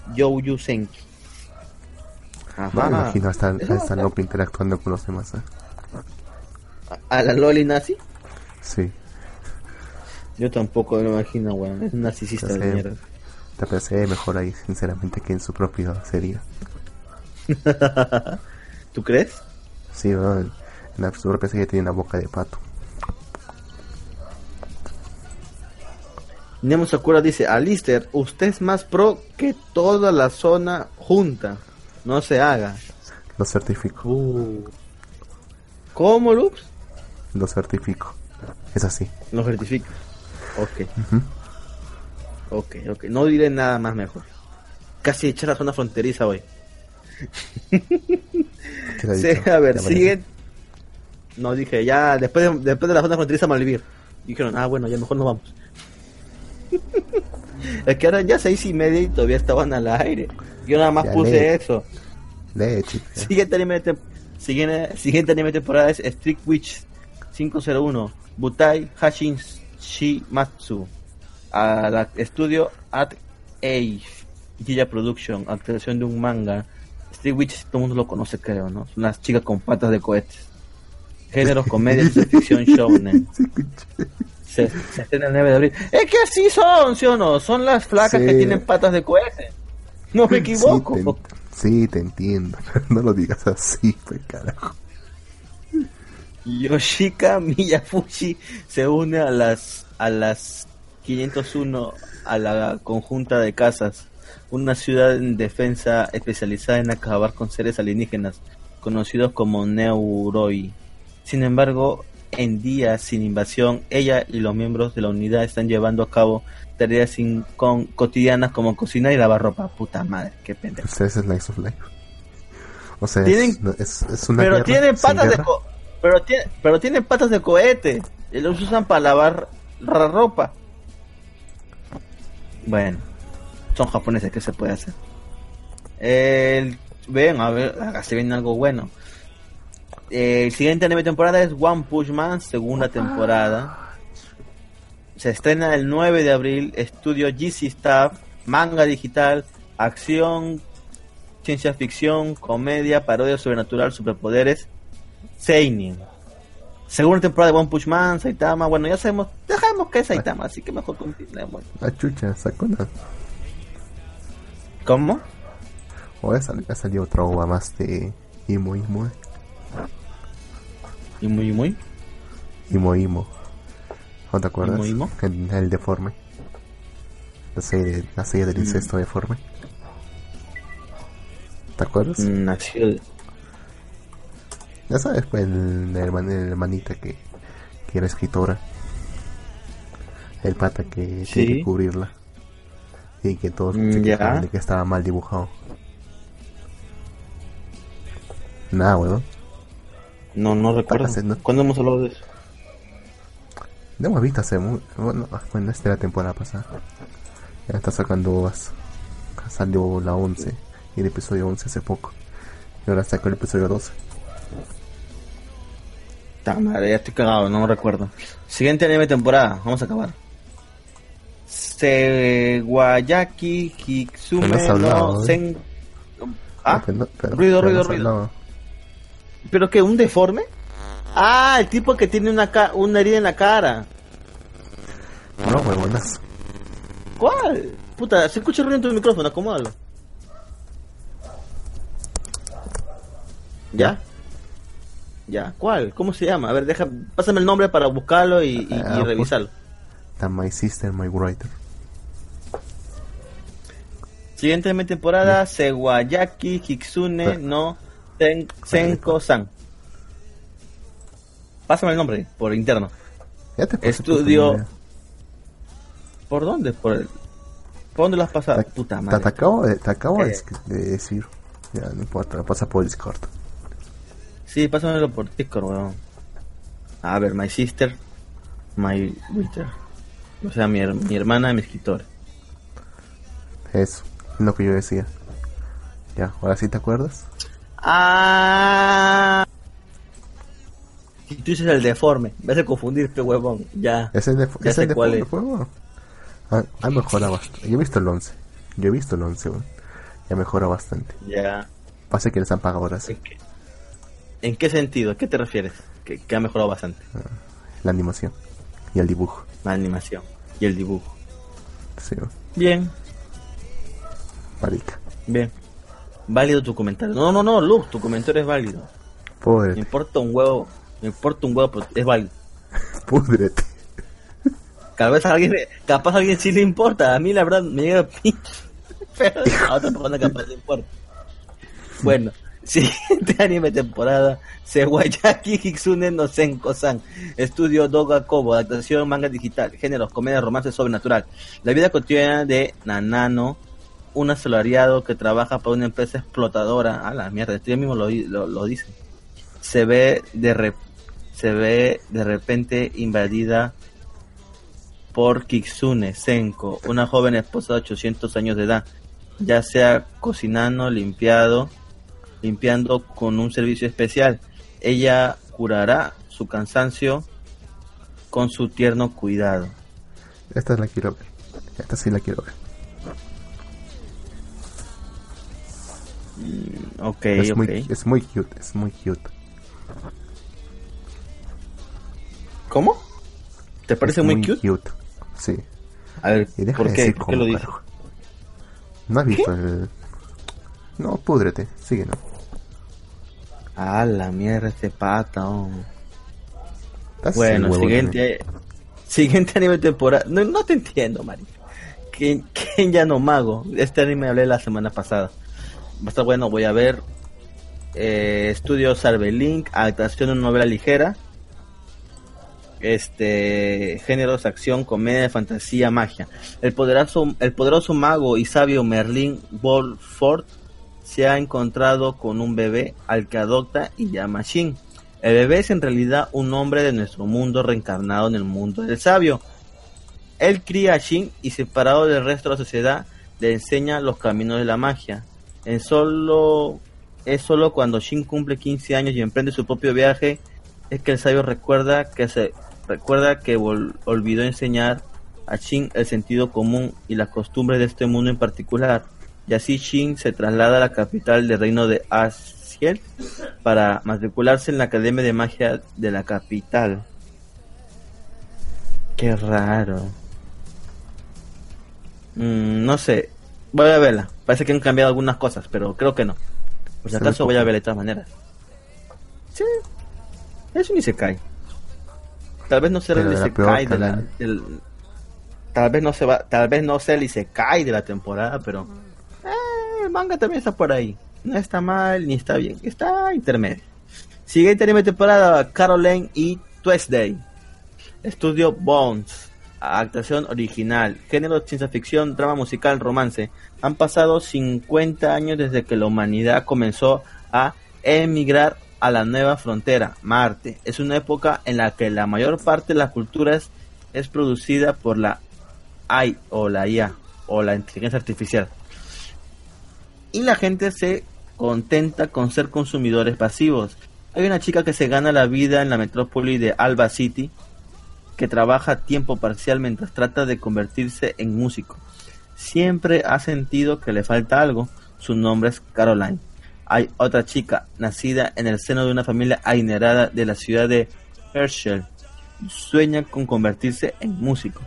Senki. Ajá. me imagino hasta, hasta Lope interactuando con los demás. ¿eh? ¿A la Loli nazi? Sí. Yo tampoco me imagino, weón. Es un narcisista de mierda. Te parece mejor ahí, sinceramente, que en su propia serie. ¿Tú crees? Sí, weón. En su propia serie tiene una boca de pato. Nemo Sakura dice, Alister, usted es más pro que toda la zona junta. No se haga. Lo certifico. Uh. ¿Cómo, Lux? Lo certifico. Es así. Lo certifico. Ok. Ok, ok. No diré nada más mejor. Casi echar la zona fronteriza hoy. sí, a ver, sigue. No, dije, ya después de, después de la zona fronteriza Malvivir. Dijeron, ah, bueno, ya mejor nos vamos. Es que eran ya seis y media y todavía estaban al aire. Yo nada más puse eso. siguiente, anime siguiente, siguiente anime temporada es Street Witch 501 Butai Hashin Shimatsu al estudio At Age Gilla Production adaptación de un manga Street Witch todo el mundo lo conoce creo ¿no? son las chicas con patas de cohetes géneros comedia de ficción shounen se, se estrena el 9 de abril. Es que así son, ¿sí o no? Son las flacas que tienen patas de cohete. No me equivoco. Sí, te, entiendo. no lo digas así, pues carajo. Yoshika Miyafushi se une a las a las 501 a la conjunta de casas, una ciudad en defensa especializada en acabar con seres alienígenas, conocidos como Neuroi. Sin embargo, en días sin invasión, ella y los miembros de la unidad están llevando a cabo tareas sin, con, cotidianas como cocinar y lavar ropa. Puta madre, qué pendejo. Pues es Life of Life. O sea, es, es, una pero tienen patas de pero tiene, pero tienen patas de cohete y los usan para lavar la ropa. Bueno, son japoneses, ¿qué se puede hacer? El, ven, a ver, acá se viene algo bueno. Eh, el siguiente anime temporada es One Punch Man, segunda temporada. Se estrena el 9 de abril. Estudio GC Staff, manga digital, acción, ciencia ficción, comedia, parodia sobrenatural, superpoderes, Seinin. Segunda temporada de One Punch Man, Saitama. Bueno, ya sabemos, dejamos que es Saitama, así que mejor continuemos. La chucha, Sakuna. ¿Cómo? O ha salido otra ova más de Imo Imo. ¿Imo Imo? Imo Imo. ¿No te acuerdas? ¿Imo El, deforme. La serie, la serie del mm. incesto deforme. ¿Te acuerdas? Mm, nació. Ya sabes, pues, el, hermanita que, que era escritora. El pata que ¿Sí? tiene que cubrirla. Y que todos mm, se de que estaba mal dibujado. Nada, weón. No, no recuerdo. ¿Cuándo hemos hablado de eso? No hemos visto hace muy... Bueno, bueno, esta la temporada pasada. Ya está sacando uvas. Salió la 11 y el episodio 11 hace poco. Y ahora sacó el episodio 12. madre, ya estoy cagado, no me recuerdo. Siguiente anime temporada, vamos a acabar. Seguayaki Hitsume no, Sen... Ah, ruido, ruido, ruido. ¿Pero qué? ¿Un deforme? Ah, el tipo que tiene una, una herida en la cara. No, huevonas. ¿Cuál? Puta, se escucha ruido en tu micrófono, acomódalo. ¿Ya? Ya, ¿cuál? ¿Cómo se llama? A ver, deja, pásame el nombre para buscarlo y, y, ah, revisarlo. My Sister, My Writer. Siguiente temporada, Sewayaki Hitsune no Senko-san. Pásame el nombre por interno. Estudio. Por, dónde? Por, el... ¿Por dónde lo has pasado? Puta madre. Te, acabo, de, te acabo de, decir. Ya, no importa, lo pasa por Discord. Sí, pásamelo por Discord, weón. A ver, My Sister, My Winter. O sea, mi, mi hermana, mi escritor. Eso, es lo que yo decía. Ya, ahora sí te acuerdas. Ah. Si tú dices el deforme, me hace confundirte, huevón. Ya. ¿Es el, de, ¿es el deforme, huevón? Ah, ha mejorado bastante. Yo he visto el 11. Yo he visto el 11, weón. Ya mejora bastante. Ya. Pasa que les han pagado ahora sí. ¿En qué, sentido? ¿A qué te refieres? Que, ha mejorado bastante. Ah, la animación y el dibujo. La animación y el dibujo. Sí. Bien. Marica. Bien. Válido tu comentario. No, no, no, Luz, tu comentario es válido. Me importa un huevo, me importa un huevo, pero es válido. Púdrete. Vez a alguien, capaz a alguien sí le importa. A mí la verdad me llega Pero a otra persona capaz le importa. Bueno, siguiente anime temporada. Sewayaki Hitsune no Senko-san. Estudio Doga Kobo. Adaptación manga digital. Géneros, comedia, romance sobrenatural. La vida cotidiana de Nanano un asalariado que trabaja para una empresa explotadora, a la mierda, esto mismo lo, lo, dice, se ve de se ve de repente invadida por Kitsune Senko, una joven esposa de 800 años de edad, ya sea cocinando, limpiado, limpiando con un servicio especial. Ella curará su cansancio con su tierno cuidado. Esta la quiero ver. Esta sí la quiero ver. Ok, es Muy, es muy cute, es muy cute. ¿Cómo? ¿Te parece muy, cute? Sí. A ver, ¿por qué? ¿Por qué lo dices? ¿No has visto el...? No, púdrete, síguenos. Ah, la mierda, este pata, Bueno, siguiente... Siguiente anime temporada. No, no te entiendo, Mari. ¿Quién, ya no mago? Este anime hablé la semana pasada va a estar bueno, voy a ver. Eh, Estudio Link adaptación de una novela ligera. Este, géneros, acción, comedia, fantasía, magia. El poderoso, el poderoso mago y sabio Merlin Wolford se ha encontrado con un bebé al que adopta y llama Shin. El bebé es en realidad un hombre de nuestro mundo reencarnado en el mundo del sabio. Él cría a Shin y separado del resto de la sociedad le enseña los caminos de la magia. En solo, es solo cuando Shin cumple 15 años y emprende su propio viaje es que el sabio recuerda que se recuerda que olvidó enseñar a Shin el sentido común y las costumbres de este mundo en particular. Y así Shin se traslada a la capital del reino de Asiel para matricularse en la Academia de Magia de la capital. Qué raro. Mm, no sé, Voy a verla. Parece que han cambiado algunas cosas, pero creo que no. Por si acaso voy a verla de todas maneras. Sí. Eso ni se cae. Tal vez no sea el Isekai de la, tal vez no se va, tal vez no sea el Isekai de la temporada, pero eh, el manga también está por ahí. No está mal ni está bien, está intermedio. Siguiente anime temporada, Caroline y Tuesday. Estudio Bones actuación original, género ciencia ficción, drama musical, romance. Han pasado 50 años desde que la humanidad comenzó a emigrar a la nueva frontera, Marte. Es una época en la que la mayor parte de las culturas es producida por la AI o la IA o la inteligencia artificial. Y la gente se contenta con ser consumidores pasivos. Hay una chica que se gana la vida en la metrópoli de Alba City que trabaja a tiempo parcial mientras trata de convertirse en músico. Siempre ha sentido que le falta algo. Su nombre es Caroline. Hay otra chica nacida en el seno de una familia adinerada de la ciudad de Herschel. Sueña con convertirse en músico,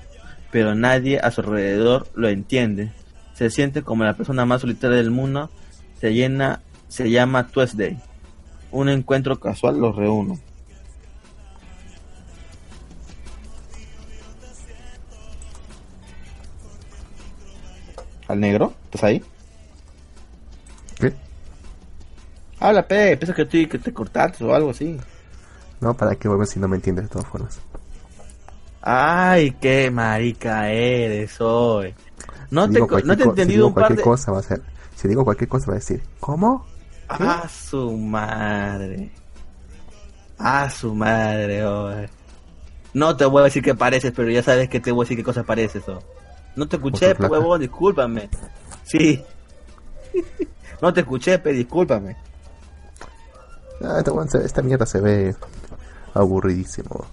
pero nadie a su alrededor lo entiende. Se siente como la persona más solitaria del mundo. Se llena, se llama Tuesday. Un encuentro casual los reúne. Al negro? ¿Estás ahí? ¿Qué? Habla, Pe, pienso que, que te cortaste o algo así. No, ¿para qué vuelves si no me entiendes de todas formas? Ay, qué marica eres hoy. No te, no te he entendido un par de... cosa va a ser. Si digo cualquier cosa va a decir, ¿cómo? A su madre. A su madre, hoy. No te voy a decir que pareces, pero ya sabes que te voy a decir qué cosas pareces, oh. No te escuché, huevón, discúlpame. Sí. no te escuché, pe, discúlpame. Ah, esta, esta mierda se ve aburridísimo.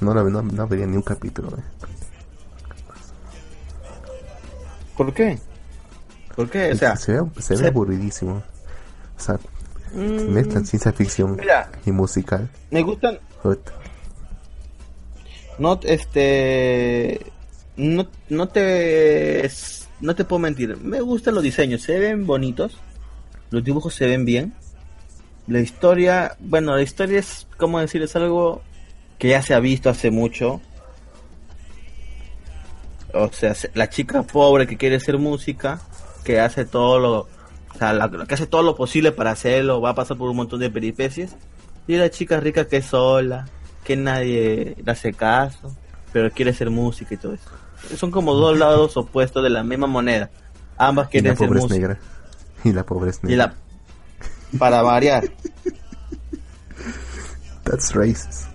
No, no, no vería ni un capítulo. Eh. ¿Por qué? ¿Por qué? O sea, se ve, se ve aburridísimo. O sea, mm, mezclan ciencia ficción y musical. Me gustan no este no, no te no te puedo mentir. Me gustan los diseños se ven bonitos los dibujos se ven bien. La historia bueno la historia es como decir es algo que ya se ha visto hace mucho. O sea la chica pobre que quiere ser música que hace todo lo que hace todo lo posible para hacerlo va a pasar por un montón de peripecias. Y la chica rica que es sola que nadie le hace caso, pero quiere ser música y todo eso. Son como dos lados opuestos de la misma moneda. Ambas quieren ser música. Negra. Y la pobreza negra. Para variar. That's racist.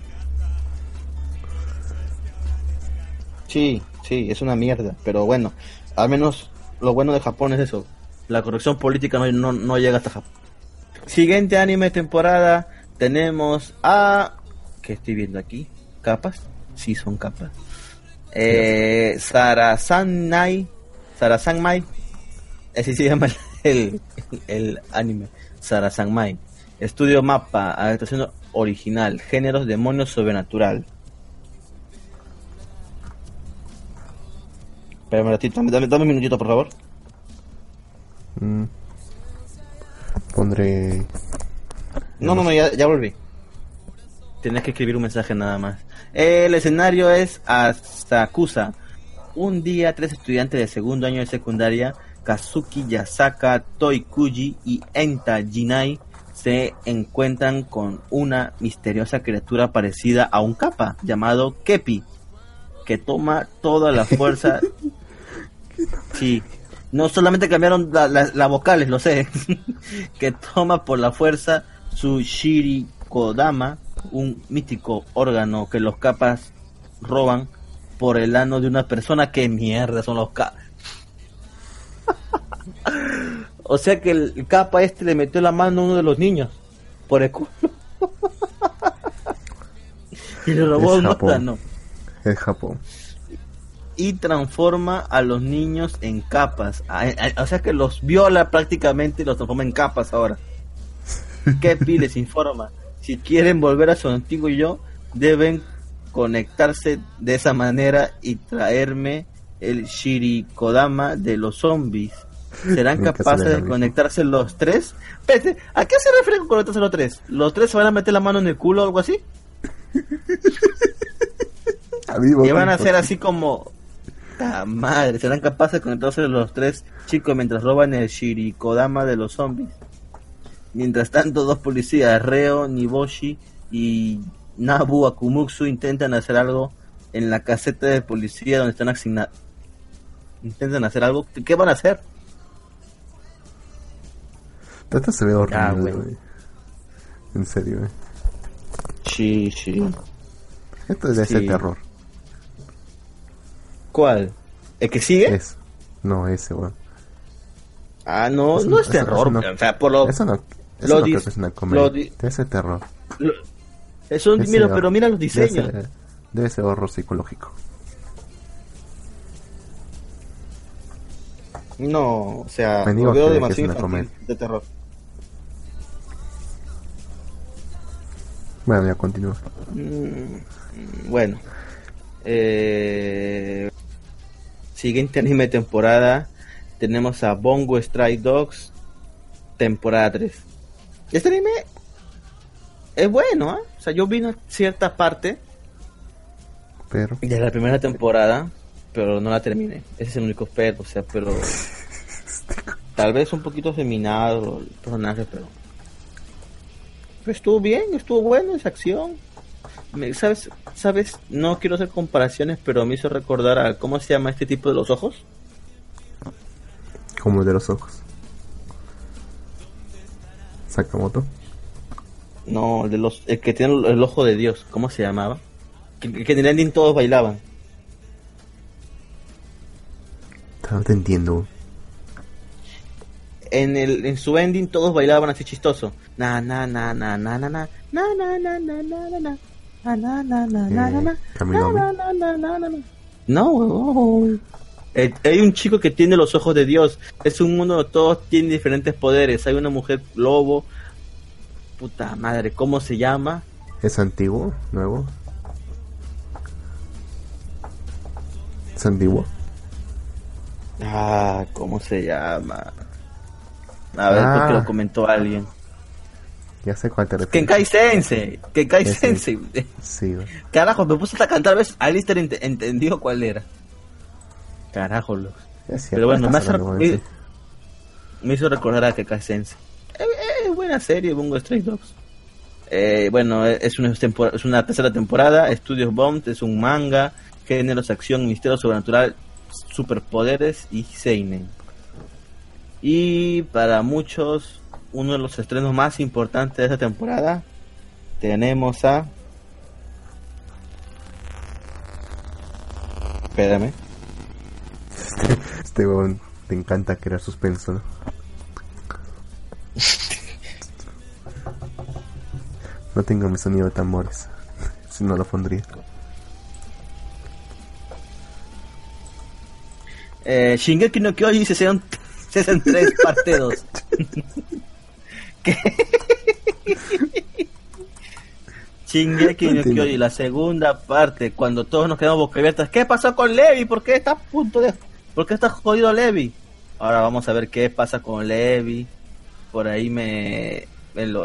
Sí, sí, es una mierda. Pero bueno, al menos lo bueno de Japón es eso. La corrección política no, no, no llega hasta Japón. Siguiente anime temporada tenemos a que estoy viendo aquí. ¿Capas? Sí, son capas. Eh, Sarasanai. Sarasanmai. Así se llama el, el anime. Sarasanmai. Estudio mapa, adaptación original, géneros, demonios, sobrenatural. Espérame un ratito, dame, dame un minutito, por favor. Mm. Pondré. No, no, no, ya, ya volví. Tienes que escribir un mensaje nada más. El escenario es Asakusa. Un día, tres estudiantes de segundo año de secundaria, Kazuki Yasaka Toikuji y Enta Jinai, se encuentran con una misteriosa criatura parecida a un capa llamado Kepi, que toma toda la fuerza. sí, no solamente cambiaron las vocales, lo sé, que toma por la fuerza su Shirikodama un mítico órgano que los capas roban por el ano de una persona. que mierda son los capas? o sea que el capa este le metió la mano a uno de los niños por el culo. y le robó un órgano. Es Japón. Y transforma a los niños en capas. O sea que los viola prácticamente y los transforma en capas ahora. Kepi les informa si quieren volver a su antiguo yo, deben conectarse de esa manera y traerme el Shirikodama de los zombies. ¿Serán capaces de conectarse los tres? ¿a qué se refiere con conectarse los tres? ¿Los tres se van a meter la mano en el culo o algo así? y van a hacer así como... ¡Ah, madre! ¿Serán capaces de conectarse los tres chicos mientras roban el Shirikodama de los zombies? Mientras tanto, dos policías, Reo, Niboshi y Nabu Akumutsu, intentan hacer algo en la caseta de policía donde están asignados. Intentan hacer algo. ¿Qué van a hacer? Esto se ve horrible, En serio, eh. Sí, sí. Esto es de ese terror. ¿Cuál? ¿El que sigue? Es. No, ese, weón. Ah, no, no es terror. o sea, por lo. Eso no, eso no creo que es una comedia. ese terror. eso, mira, pero mira los diseños. Debe ser, horror psicológico. No, o sea, Me veo demasiado de terror. Bueno, ya continúa. Mm, bueno. Eh, siguiente anime temporada. Tenemos a Bongo Strike Dogs, temporada 3. Este anime es bueno, ¿eh? O sea, yo vi una cierta parte pero de la primera temporada, pero no la terminé. Ese es el único pero, o sea, pero tal vez un poquito seminado el personaje, pero estuvo bien, estuvo bueno esa acción. ¿Sabes? ¿Sabes? No quiero hacer comparaciones, pero me hizo recordar a cómo se llama este tipo de los ojos. Como de los ojos. Sakamoto. No, el, de los, el que tiene el, ojo de Dios, ¿cómo se llamaba? Que, que en el ending todos bailaban. No te entiendo. En, el, en su ending todos bailaban así chistoso. Na na na na na na na na na na na na na no, hay un chico que tiene los ojos de Dios. Es un mundo todos tienen diferentes poderes. Hay una mujer lobo. Puta madre, ¿cómo se llama? ¿Es antiguo? ¿Nuevo? ¿Es antiguo? Ah, ¿cómo se llama? A ver, ah. porque lo comentó alguien. Ya sé cuál te refieres. Kenkai Sensei. Kenkai Sensei. Sí, Carajo, me puse a cantar, ¿ves? Alistair entendió cuál era. Carajo, los. Pero bueno, me, me, hizo recordar a Kenkai Sensei. Es, buena serie, Bungo Stray Dogs. Eh, bueno, es una, es una tercera temporada. Estudios Bomb es un manga. Géneros, acción, misterio sobrenatural, superpoderes y Seinen. Y para muchos uno de los estrenos más importantes de esta temporada. Tenemos a. Espérame. Este, este te encanta crear suspenso, ¿no? no tengo mi sonido de tambores. si no lo pondría. Eh, Shingeki no Kyoji 63 parte 2. Shingeki no Kyoji, la segunda parte, cuando todos nos quedamos boca abiertas. ¿Qué pasó con Levi? ¿Por qué está a punto de.? ¿Por qué está jodido Levi? Ahora vamos a ver qué pasa con Levi. Por ahí me.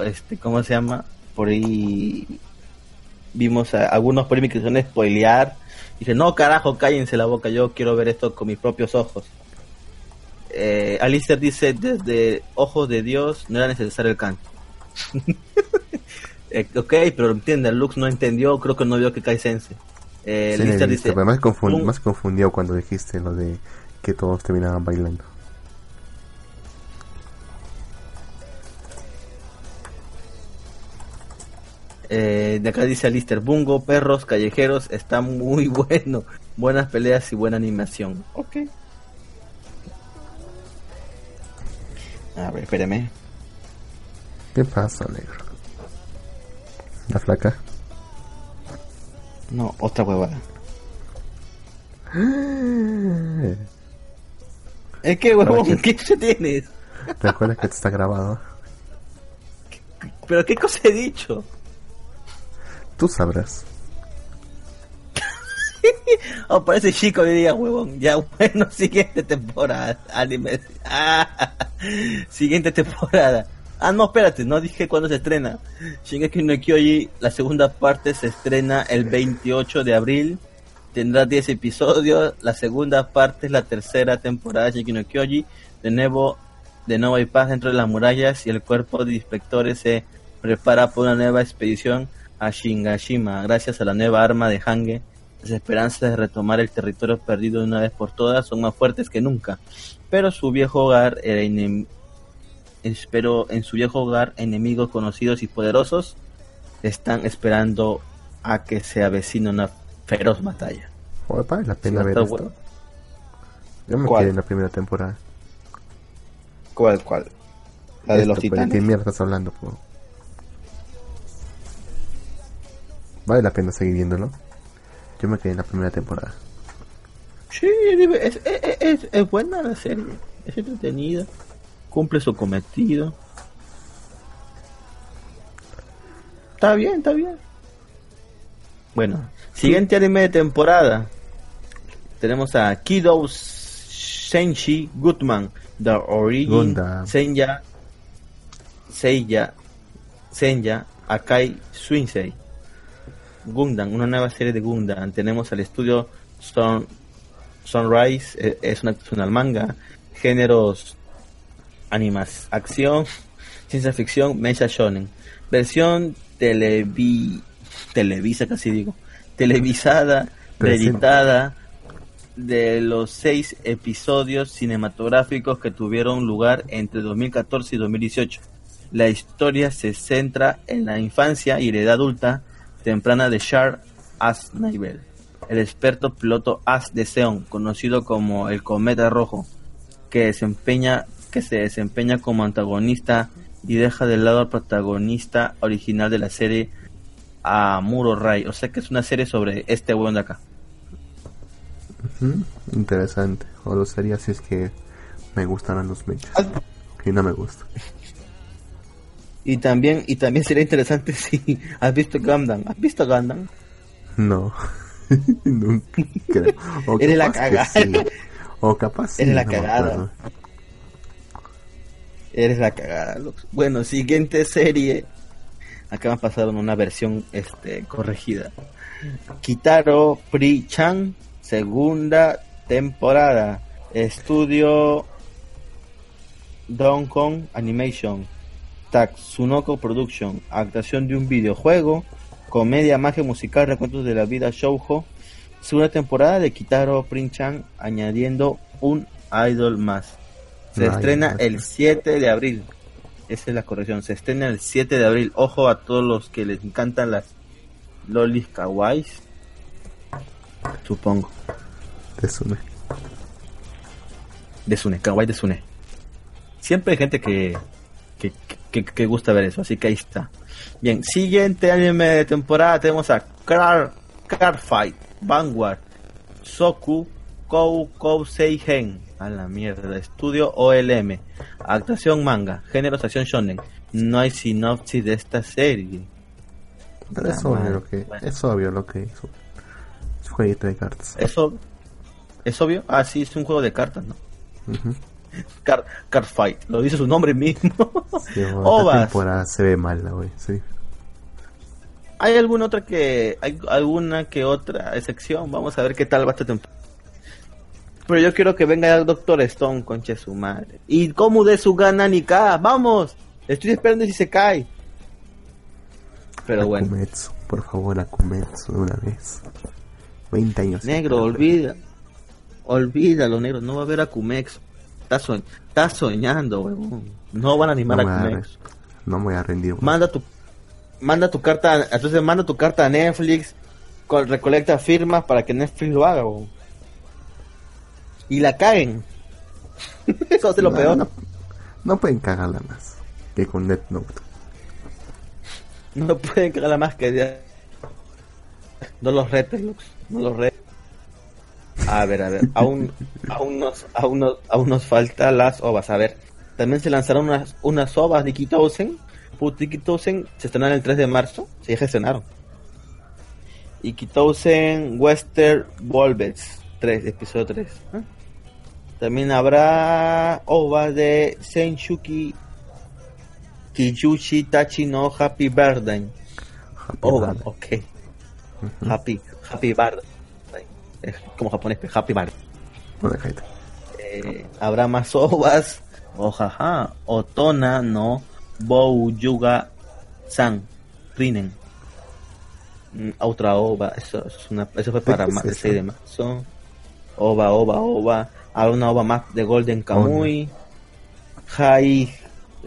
este, ¿Cómo se llama? Por ahí. Vimos a, algunos por ahí que son spoilear. Dice, no, carajo, cállense la boca. Yo quiero ver esto con mis propios ojos eh, Alistair dice, desde ojos de Dios no era necesario el canto. eh, ok, pero entiende, Lux no entendió, creo que no vio que cae sense. Eh, Alistair dice, más, más confundido cuando dijiste lo de que todos terminaban bailando. Eh, de acá dice Alistair, Bungo, perros, callejeros, está muy bueno. Buenas peleas y buena animación. Ok. A ver, espérame. ¿Qué pasa, negro? ¿La flaca? No, otra huevada. ¿Es que huevón? ¿Qué se tienes? ¿Recuerdas que te está grabado? ¿Pero qué cosa he dicho? Tú sabrás. oh, parece chico diría huevón. Ya, bueno, siguiente temporada. Anime. Ah, siguiente temporada. Ah, no, espérate, no dije cuándo se estrena. Shingeki no Kyoji, la segunda parte se estrena el 28 de abril. Tendrá 10 episodios. La segunda parte es la tercera temporada de Shingeki no Kyoji. De nuevo, de nuevo hay paz dentro de las murallas y el cuerpo de inspectores se prepara por una nueva expedición a Shingashima gracias a la nueva arma de Hange las esperanzas de retomar el territorio perdido de una vez por todas son más fuertes que nunca. Pero su viejo hogar era Espero en su viejo hogar enemigos conocidos y poderosos están esperando a que se avecina una feroz batalla. Opa, la pena ver esto. Yo me quedé en la primera temporada. ¿Cuál, cuál? La de los titanes. ¿De qué mierda estás hablando? Vale la pena seguir viéndolo. Yo me quedé en la primera temporada. Sí, es, es, es, buena la serie. Es entretenida. Cumple su cometido. Está bien, está bien. Bueno, siguiente anime de temporada. Tenemos a Kido Senshi Goodman, The Origin Senya Seiya Senya Akai Swinsei. Gundam, una nueva serie de Gundam. Tenemos al estudio Sunrise, eh, es una, es una manga, géneros animas, acción, ciencia ficción, mecha shonen. Versión televi televisa casi digo, televisada, editada de los seis episodios cinematográficos que tuvieron lugar entre 2014 y 2018. La historia se centra en la infancia y la edad adulta temprana de Char Aznavour, el experto piloto As de Seon, conocido como el Cometa Rojo, que desempeña que se desempeña como antagonista y deja de lado al protagonista original de la serie Amuro Ray. O sea que es una serie sobre este weón de acá. Interesante. O lo sería si es que me gustaran los mechas. Y no me gusta. Y también, y también sería interesante si has visto Gundam. ¿Has visto Gundam? No. Nunca creo. Eres la cagada. O capaz. Eres la cagada. Eres la cagada. Bueno, siguiente serie. Acá me pasaron una versión este, corregida. Kitaro Pri-chan, segunda temporada. Estudio Donkey Kong Animation. Tatsunoko Production. Actuación de un videojuego. Comedia, magia musical, recuentos de la vida shoujo. Segunda temporada de Kitaro Pri-chan, añadiendo un idol más. Se estrena el 7 de abril. Esa es la corrección. Se estrena el 7 de abril. Ojo a todos los que les encantan las lolis kawais. Supongo. Desune. Desune, kawaii Desune. Siempre hay gente que, que, que, que, gusta ver eso, así que ahí está. Bien, siguiente anime de temporada tenemos a Car, Car Fight, Vanguard, Soku, Kou Kou Seihen. A la mierda. Estudio OLM. Actuación manga. Género acción shonen. No hay sinopsis de esta serie. Pero es obvio, lo que, es obvio lo que hizo. Es jueguito de cartas. ¿Es, ¿Es obvio? Ah, sí, es un juego de cartas, ¿no? Card, Fight. Lo dice su nombre mismo. Sí, temporada se ve mal, güey. Sí. ¿Hay alguna otra que... Hay alguna que otra excepción? Vamos a ver qué tal va esta temporada. Pero yo quiero que venga el Doctor Stone, conche su madre. Y cómo de su gana ni vamos. Estoy esperando si se cae. Pero bueno. por favor, Akumetsu de una vez. 20 años. Negro, olvida. Olvídalo, negro. No va a haber Akumetsu. Estás soñando, weón. No van a animar a Akumetsu. No me voy a rendir. Manda tu, manda tu carta. Entonces manda tu carta a Netflix. Recolecta firmas para que Netflix lo haga, weón y la caen. Eso es lo peor. No, pueden cagarla más que con Net Note. No pueden cagarla más que no los retes, no los retes. A ver, a ver, aún, aún, nos, aún, nos, aún nos falta las ovas. A ver, también se lanzaron unas, unas ovas de Kitousen. Kitousen se estrenaron el 3 de marzo, se gestionaron. Y Kitousen Western Volvets 3, episodio 3. También habrá ovas de Senshuki Kiyushi Tachi no Happy Birthday. Ova, ok. Happy, Happy Birthday. Es como japonés, Happy Birthday. Eh, habrá más ovas. Ojaja. Otona no Bouyuga San. Rinen. Mm, otra ova. Eso, es una, eso fue para más de 6 de marzo. Ova, ova, ova a una ova más de Golden Kamuy, High,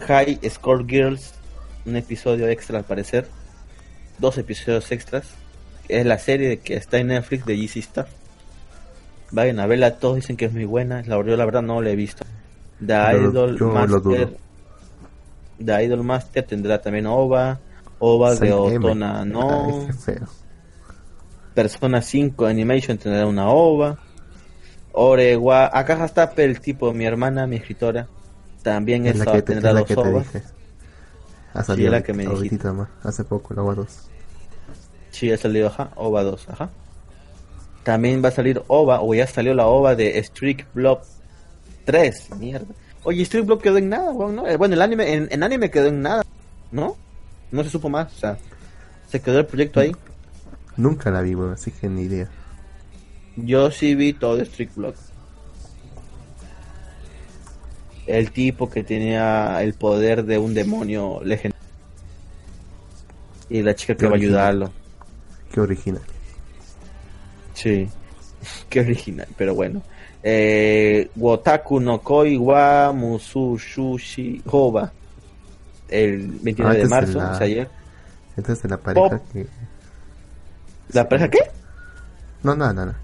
High Score Girls, un episodio extra al parecer, dos episodios extras, es la serie que está en Netflix de GC Star. Vayan a verla, todos dicen que es muy buena. La, yo la verdad no la he visto. The Idol Master. The Idol Master tendrá también OVA. OVA de Otona no. Persona 5 Animation tendrá una OVA. Oregua. Acá está el tipo, mi hermana, mi escritora. También es la que tendrá dos OVA. Ha salido la que me dijiste. Más. Hace poco, la OVA 2. Sí, ha salido, ajá, OVA 2, ajá. También va a salir OVA, o ya salió la OVA de Streak Block 3. Mierda. Oye, Streak Block quedó en nada, ¿no? Eh, bueno, el anime, en, anime quedó en nada, ¿no? No se supo más, o sea, se quedó el proyecto ahí. Nunca la vi, bueno, así que ni idea. Yo sí vi todo Streak Block. El tipo que tenía el poder de un demonio legendario. Y la chica que va a ayudarlo. Qué original. Sí, qué original, pero bueno. Eh, Wotaku no Koi wa Musu Shushi Hoba. El 29 de marzo, la... ayer. Entonces la pareja que... ¿La pareja qué? No, no, no, no.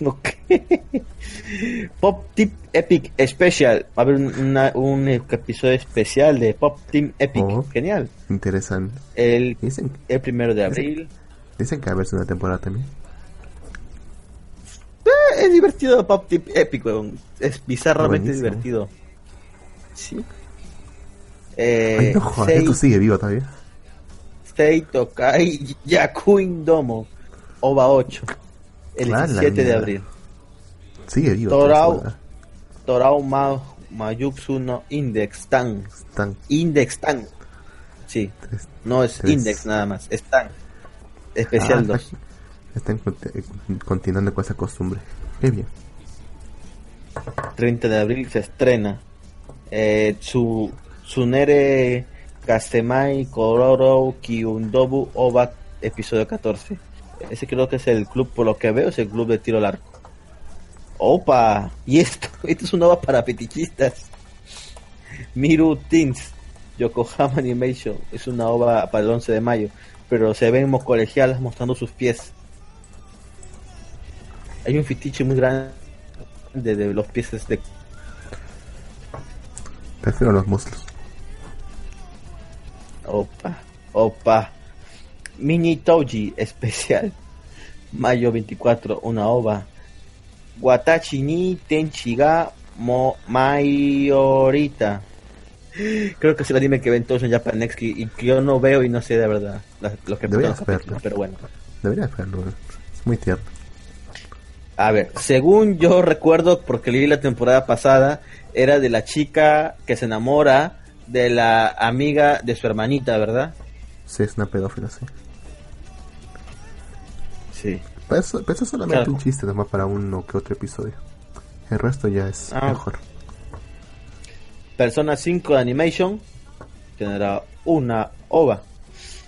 Pop Tip Epic Special. Va a haber un episodio especial de Pop Team Epic. Oh, Genial. Interesante. El, el primero de abril. Dicen, que va a haber una temporada también. Eh, es divertido Pop Tip Epic, Es bizarramente divertido. Sí. Eh, no joder, esto sigue vivo todavía. Stay Tokai Yakuin Domo. OVA 8 el 17 de abril. Sigue vivo. Torao, Torao Ma, Mayuxu no Index Tan. Index Tan. Sí, no es Index nada más, es Tan. Especial 2. Ah, están eh, continuando con esa costumbre. Qué bien. 30 de abril se estrena eh, su Tsunere Kasemai Kororo Kyundobu Oba episodio 14 ese creo que es el club, por lo que veo, es el club de tiro largo. ¡Opa! Y esto, esto es una ova para petichistas. Miru Teens, Yokohama Animation, es una ova para el 11 de mayo, pero se ven colegialas mostrando sus pies. Hay un fetiche muy grande de los pies de... Prefiero los muslos. Opa, opa. Mini Touji especial. Mayo 24, una ova. Watachi ni Tenchiga mo Mayorita. Creo que es el anime que ven todos en Japan Next y que yo no veo y no sé de verdad lo que Deberías verlo. pero bueno. Deberías verlo, es muy tierno. A ver, según yo recuerdo, porque leí la temporada pasada, era de la chica que se enamora de la amiga de su hermanita, ¿verdad? Sí, es una pedófila, sí. Sí. Pero eso, es solamente un chiste nomás para uno que otro episodio. El resto ya es ah. mejor. Persona 5 de Animation tendrá una OVA.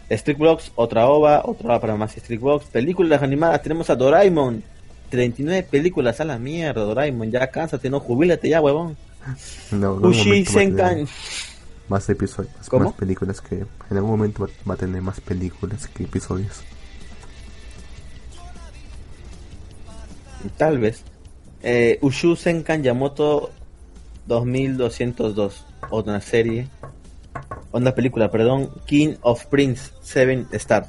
Street otra OVA, otra OVA para más Street Blocks. Películas animadas, tenemos a Doraemon. 39 películas a la mierda, Doraemon. Ya cánsate, no, jubílate ya, huevón. No, Ushi Senkan. Más episodios, más películas que en algún momento va a tener más películas que episodios. Tal vez. Eh, Ushu Senkan Yamoto 2202. Otra serie. Una película, perdón. King of Prince 7 Star.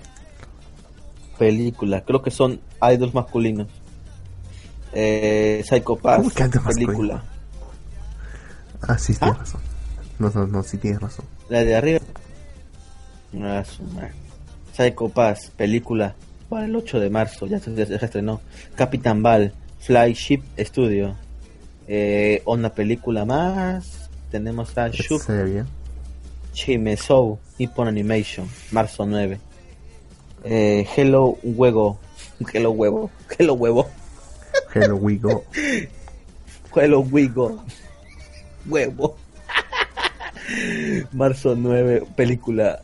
Película. Creo que son idols masculinos. Eh, Psycho Pass. Película. Ah, sí, tienes ¿Ah? razón. No, no, no, sí tienes razón. La de arriba. Ah, Psycho Pass. Película para el 8 de marzo, ya se, estrenó. Capitán Ball, Flagship Studio. Eh, una película más. Tenemos a Shuk Chimesou, Nippon Animation, marzo 9. Eh, Hello Huevo. Hello Huevo. Hello Huevo. Hello Wigo. Hello Wigo. Huevo. marzo 9, película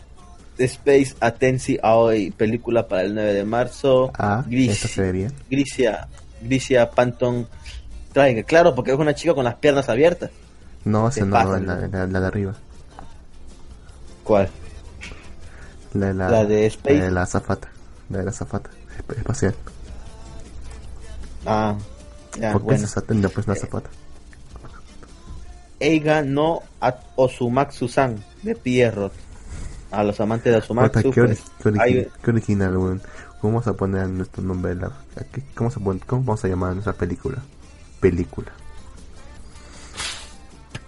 Space Atensi hoy, película para el 9 de marzo. Ah, Gris, Grisia, Grisia Panton Traiga, claro, porque es una chica con las piernas abiertas. No, esa no, la, la, de arriba. ¿Cuál? La, la, de Space. La, zafata. la de la zafata espacial. Ah, ya, ¿Por qué bueno. se atende pues la zapata? Eiga no at Osumatsu-san de Pierrot. A los amantes de Puta, Osumatsu, qué, pues, qué origi- hay- qué original, weón. ¿Cómo vamos a poner nuestro nombre? la- qué- ¿Cómo, se ¿Cómo vamos a llamar a nuestra película? Película.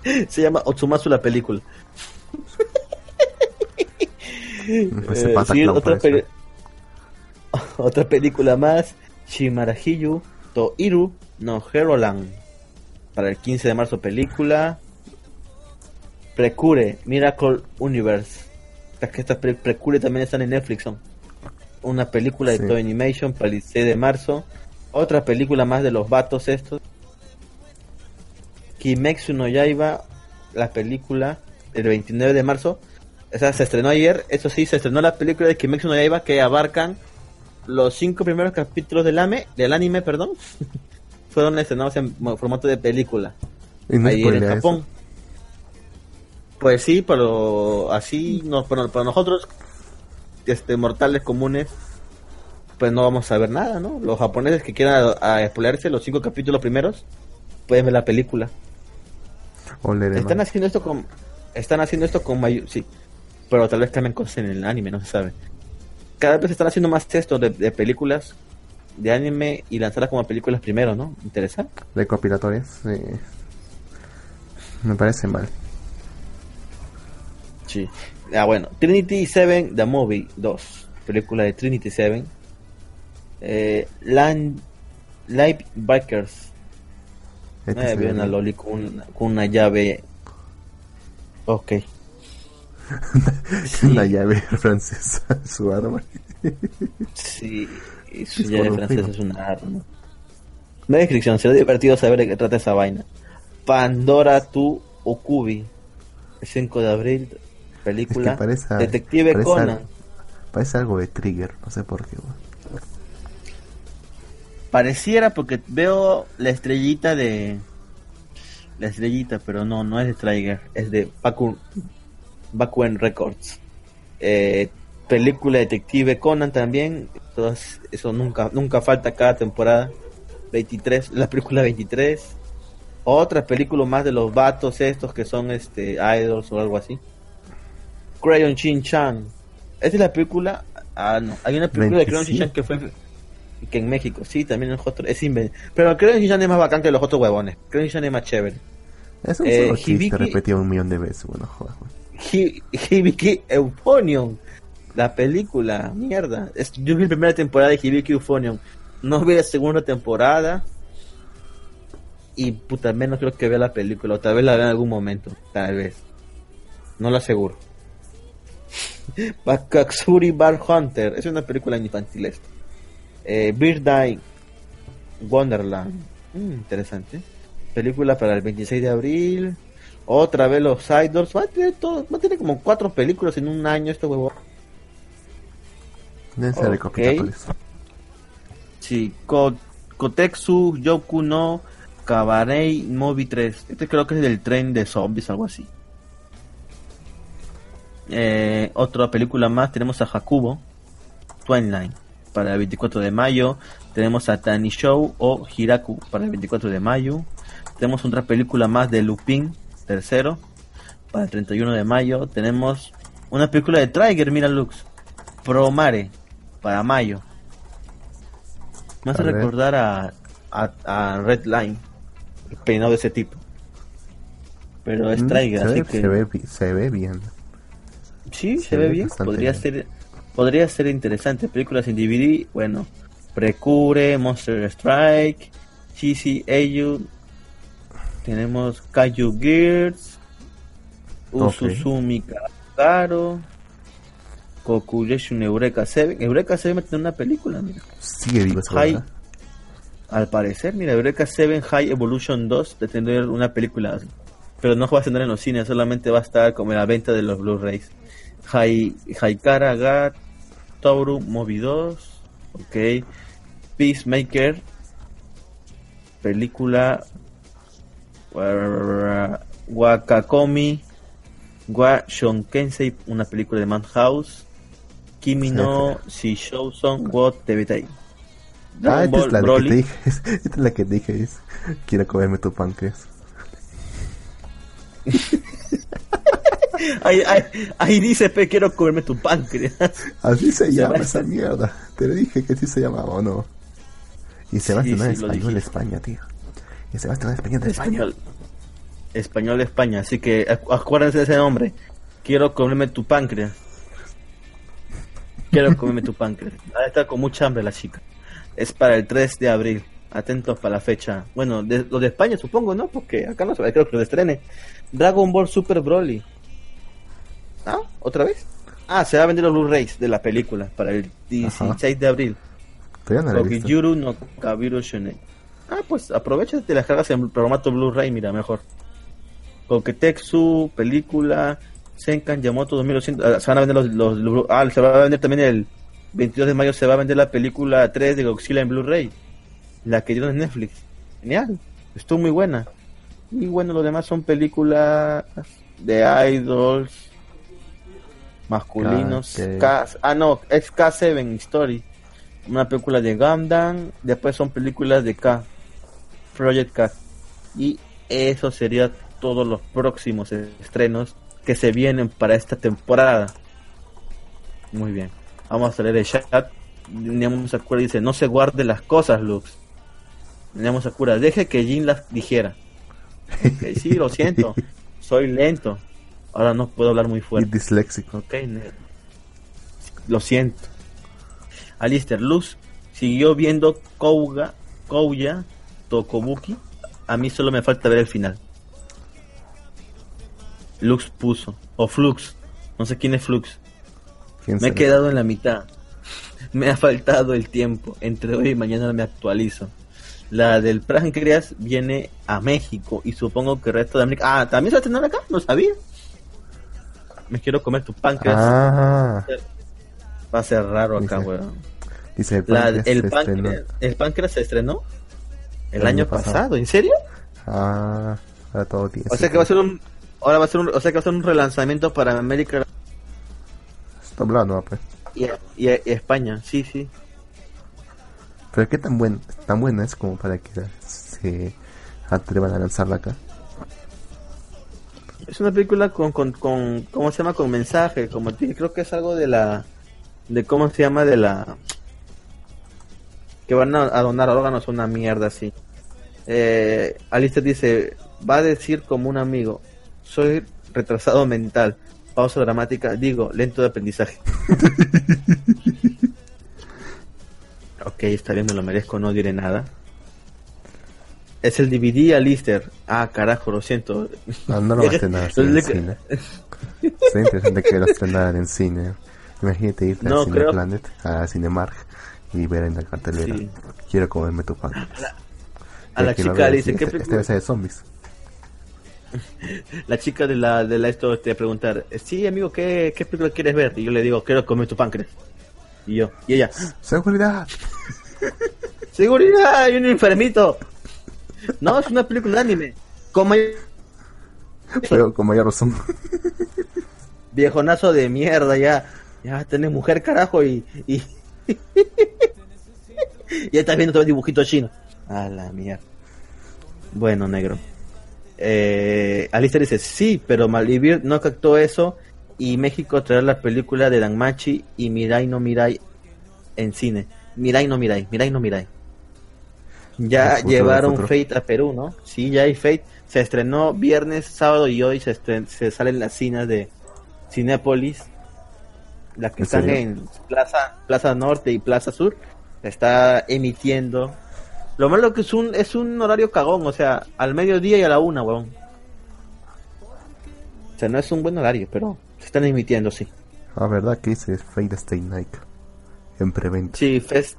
se llama Otsumatsu la película. Pues Eh, sí, otra, peli- otra película más, Shimarahiyu Toiru no Herolan. Para el 15 de marzo película. Precure, Miracle Universe. Es que estas pre- Precure también están en Netflix. son. Una película de Sí. Toy Animation para el 6 de marzo. Otra película más de los vatos estos. Kimetsu no Yaiba, la película el 29 de marzo. O sea, se estrenó ayer, eso sí, se estrenó la película de Kimetsu no Yaiba que abarcan los cinco primeros capítulos del anime, del anime, perdón. Fueron estrenados en formato de película. No ayer en eso. Pues sí, pero así no, para, para nosotros, este mortales comunes, pues no vamos a ver nada, ¿no? Los japoneses que quieran a, los cinco capítulos primeros, pueden ver la película. O leeré Están haciendo esto con están haciendo esto con Mayu, sí, pero tal vez cambien cosas en el anime, no se sabe. Cada vez están haciendo más esto de, de películas de anime y lanzarlas como películas primero, ¿no? Interesante. recopilatorias. eh, me parece mal. Sí. Ah, bueno, Trinity 7 The Movie 2, película de Trinity 7. Eh, Land Live Bikers. Este Eh, veo ve una loli con una, con una llave. Ok. Sí. Una llave francesa, su arma. Sí, su Es llave francesa es una arma. No hay descripción, será divertido saber de qué trata esa vaina. Pandora tu Okubi. El 5 de abril, película. Es que parece- Detective parece Conan. algo- Parece algo de Trigger, no sé por qué. Pareciera porque veo la estrellita de. La estrellita, pero no, no es de Trigger, es de Baku, Bakuen Records. Eh, película Detective Conan también. Todas, eso nunca, nunca falta cada temporada. 23, la película 23. Otra película más de los vatos estos que son este idols o algo así. Crayon Shin Chan. Esta es la película. Ah, no. Hay una película de Crayon Shin Chan que fue que en México, sí, también en otro, es inven- Pero Crayon Shin Chan es más bacán que los otros huevones. Crayon Shin Chan es más chévere. Es un Eh, Hibiki- repetido un millón de veces. Bueno, joder. Hi- Hibiki Euphonium. La película, mierda. Es, yo vi la primera temporada de Hibiki Euphonium. No vi la segunda temporada. Y puta, menos creo que vea la película. O tal vez la vea en algún momento. Tal vez. No lo aseguro. Bakatsuri Bar Hunter. Es una película infantil esta. Eh, Bird Wonderland. Mm, interesante. Película para el 26 de abril. Otra vez los Idols. Va a tener, todo, va a tener como cuatro películas en un año este huevo. Deben ser Ok. recopilatorios. Sí, Ko- Kotetsu Yoku no Kabarei Movie 3. Este creo que es del tren de zombies, algo así. Eh, otra película más, tenemos a Hakubo, Twilight, para el 24 de mayo. Tenemos a Tani Show o Hiraku para el 24 de mayo. Tenemos otra película más de Lupin, tercero, para el 31 de mayo. Tenemos una película de Trigger, mira Lux, Promare, para mayo. Me hace A recordar a, a, a Red Line, peinado de ese tipo. Pero es Mm, Trigger, así ve, que... se, ve, se ve bien. Sí, se, Se ve ve bien. Podría bien. ser, podría ser interesante. Películas en DVD, bueno, Precure, Monster Strike, Cheesy Ayu, tenemos Kaiju Gears. Usuzumi Karo, Kokureshu Eureka 7. Eureka 7 va a tener una película, mira. Sigue vivo. Al parecer, mira, Eureka 7 High Evolution 2 de tener una película, pero no va a tener en los cines, solamente va a estar como en la venta de los Blu-rays. Hai, Haikara Gat, Toru Movie 2, ok. Peacemaker, película Wa- Wakakomi, Wa Shonkensei, una película de Madhouse. Kimi no si show son what te Ah, esta es la que te dije. Esta es la que dije. Es, quiero comerme tu páncreas. ahí, ahí, ahí, dice, pe, quiero comerme tu páncreas. Así se llama esa mierda. Te lo dije que así se llamaba, ¿o no? Y se va a estrenar en español de España, tío. Y se va a estrenar en español de España. Español de España, así que acuérdense de ese nombre. Quiero comerme tu páncreas. Quiero comerme tu páncreas. Va a estar con mucha hambre la chica. Es para el 3 de abril. Atentos para la fecha. Bueno, de, lo de España supongo, ¿no? Porque acá no se va, creo que lo estrene. Dragon Ball Super Broly. ¿Ah? ¿Otra vez? Ah, se va a vender los Blu-rays de la película para el 16 de abril. No Kabiru Shonen. Ah, pues aprovecha de las cargas en formato Blu-ray, mira, mejor. Koketexu, película, Senkan Yamoto 2200. Ah, se van a vender los, los, Ah, se va a vender también el 22 de mayo. Se va a vender la película 3 de Godzilla en Blu-ray. La que dieron en Netflix. Genial. Estuvo muy buena. Y bueno, los demás son películas de idols masculinos. ah, no, es K7 Story. Una película de Gundam. Después son películas de K. Project K. Y eso sería todos los próximos estrenos que se vienen para esta temporada. Muy bien. Vamos a leer el chat. Nemo Sakura dice, no se guarde las cosas, Lux. Nemo Sakura, deje que Jin las dijera. sí, lo siento. Soy lento. Ahora no puedo hablar muy fuerte. Y disléxico. Ok, lo siento. Alistair Luz siguió viendo Kouga, Kouya Tokobuki. A mí solo me falta ver el final. Lux puso. O Flux. No sé quién es Flux. me he quedado en la mitad. me ha faltado el tiempo. Entre hoy y mañana me actualizo. La del páncreas viene a México y supongo que el resto de América. Ah, ¿también se va a estrenar acá? No sabía. Me quiero comer tu páncreas. Ah. Va a ser raro acá, weón. Dice el páncreas, el, páncreas el páncreas se estrenó el, año, pasado. ¿En serio? Ah, ahora todo tiene. O sea que va a ser un ahora va a ser un, o sea que va a ser un relanzamiento para América. Está hablando, pues. Y, y, España, sí, sí. Pero qué tan buen, tan buena es como para que se atrevan a lanzarla acá. Es una película con, con, con ¿cómo se llama? Con mensaje, como creo que es algo de la, de cómo se llama, de la, que van a, donar órganos una mierda así. Eh, Alistair dice, va a decir como un amigo, soy retrasado mental. Pausa dramática, digo, lento de aprendizaje. ok, está bien, me lo merezco, no diré nada. Es el DVD Alistair. Ah, carajo, lo siento. No, no lo va a estrenar en cine. Sería interesante que lo estrenaran en cine. Imagínate irte no, a Cine Planet, a Cinemark y ver en la cartelera. Quiero comerme tu pan. A la, chica le dice, ¿qué este, película? Este de zombies. la chica de la, de la esto te preguntar, sí amigo, ¿qué, ¿qué película quieres ver? Y yo le digo, quiero comer tu páncreas. Y yo, y ella, seguridad. seguridad, hay un enfermito. No, es una película de anime. Como Pero con mayor razón. Viejonazo de mierda, ya. Ya tenés mujer carajo y. y... ya estás viendo todo el dibujito chino. A la mierda. Bueno, negro eh, Alistair dice, sí, pero Malivir no captó eso y México traerá la película de Danmachi y Mirai no Mirai en cine. Mirai no Mirai, Mirai no Mirai. Ya llevaron Fate a Perú, ¿no? Sí, ya hay Fate. Se estrenó viernes, sábado y hoy se, se salen las cinas de Cinépolis. Las que están en Plaza, Plaza Norte y Plaza Sur. Está emitiendo lo malo que es un, es un horario cagón, o sea, al mediodía y a la una, weón. O sea, no es un buen horario, pero se están emitiendo, sí. Ah, verdad que dice Fate Stay Night en preventa. Sí, Fest,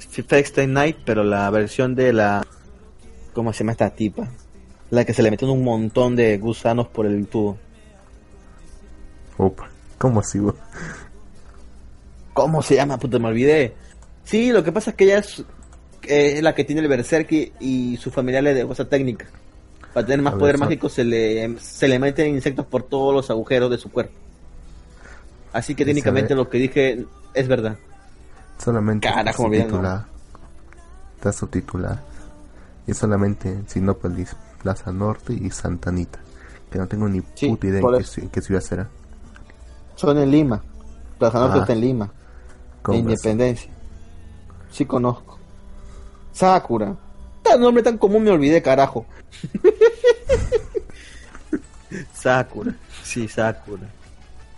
Fate Stay Night, pero la versión de la. ¿Cómo se llama esta tipa? La que se le metió un montón de gusanos por el tubo. Opa, ¿cómo así? ¿Cómo se llama? Puta, me olvidé. Sí, lo que pasa es que ella es es la que tiene el Berserk y su familia le de esa técnica. Para tener más poder mágico se le, se le meten insectos por todos los agujeros de su cuerpo. Así que técnicamente lo que dije es verdad. Solamente está subtitulada. Está subtitulada. Y solamente en Sinópolis, Plaza Norte y Santa Anita. Que no tengo ni puta idea en qué, ciudad será. Son en Lima. Plaza Norte ah. está en Lima. En Independencia. Sí conozco. Sakura. Tan nombre tan común me olvidé, carajo. Sakura. Sí, Sakura.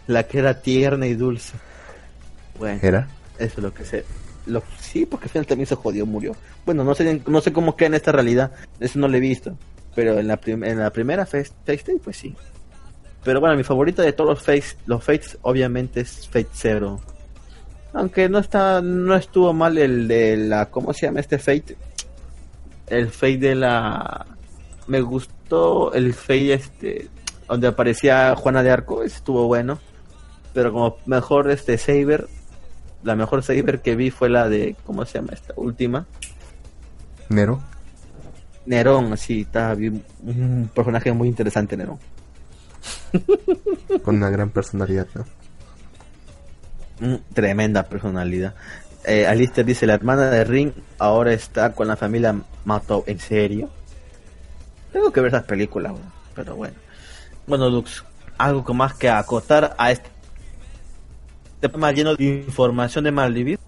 La que era tierna y dulce. Bueno. ¿Era? Eso es lo que sé. Lo, sí, porque al final también se jodió, murió. Bueno, no sé, no sé cómo queda en esta realidad. Eso no lo he visto. Pero en la, en la primera FaceTime, pues sí. Pero bueno, mi favorita de todos los Face, los Fates, obviamente es Fate Zero. Aunque no está, no estuvo mal el de la, ¿cómo se llama este Fate? El Fate de la, me gustó el Fate este, donde aparecía Juana de Arco, estuvo bueno. Pero como mejor este Saber, la mejor Saber que vi fue la de, ¿cómo se llama esta última? Nero. Nerón, sí, está bien, un personaje muy interesante, Nerón. Con una gran personalidad, ¿no? Mm, tremenda personalidad. Eh, Alistair dice, la hermana de Ring ahora está con la familia Mato. ¿En serio? Tengo que ver esas películas, pero bueno. Bueno, Lux, algo más que acotar a este tema lleno de información de Maldivir.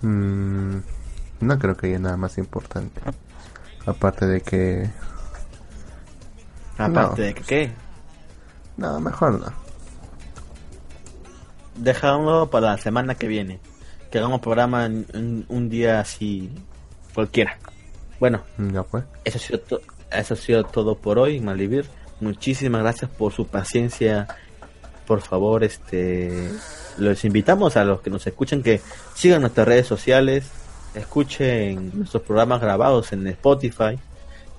Mm, no creo que haya nada más importante. Aparte de que... Aparte de que qué? No, mejor no. Dejamos para la semana que viene. Que hagamos programa en, un día así cualquiera. Bueno, ya fue. Eso ha sido, eso ha sido todo por hoy, Malivir. Muchísimas gracias por su paciencia. Por favor, este los invitamos a los que nos escuchen que sigan nuestras redes sociales, escuchen nuestros programas grabados en Spotify,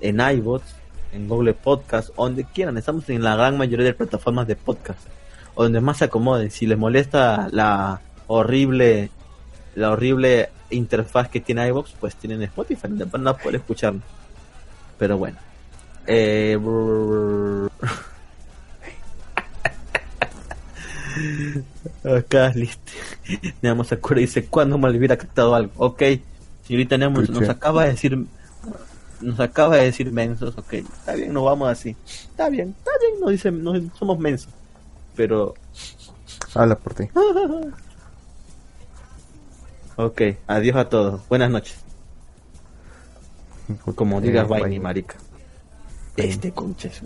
en iBots, en Google Podcast, donde quieran. Estamos en la gran mayoría de plataformas de podcast, o donde más se acomoden. Si les molesta la horrible, la horrible interfaz que tiene iBox, pues tienen Spotify, van a poder escucharnos. Pero bueno. Eh, Acá, listo. Se acuerda dice, ¿cuándo me hubiera captado algo? Ok, señorita Nemos, nos acaba de decir, nos acaba de decir mensos, ok, está bien, nos vamos así. Está bien, está bien, nos dice, no somos mensos. Pero... Habla por ti. ok, adiós a todos, buenas noches. Como digas, bye, ni marica. Este. Cuando escucha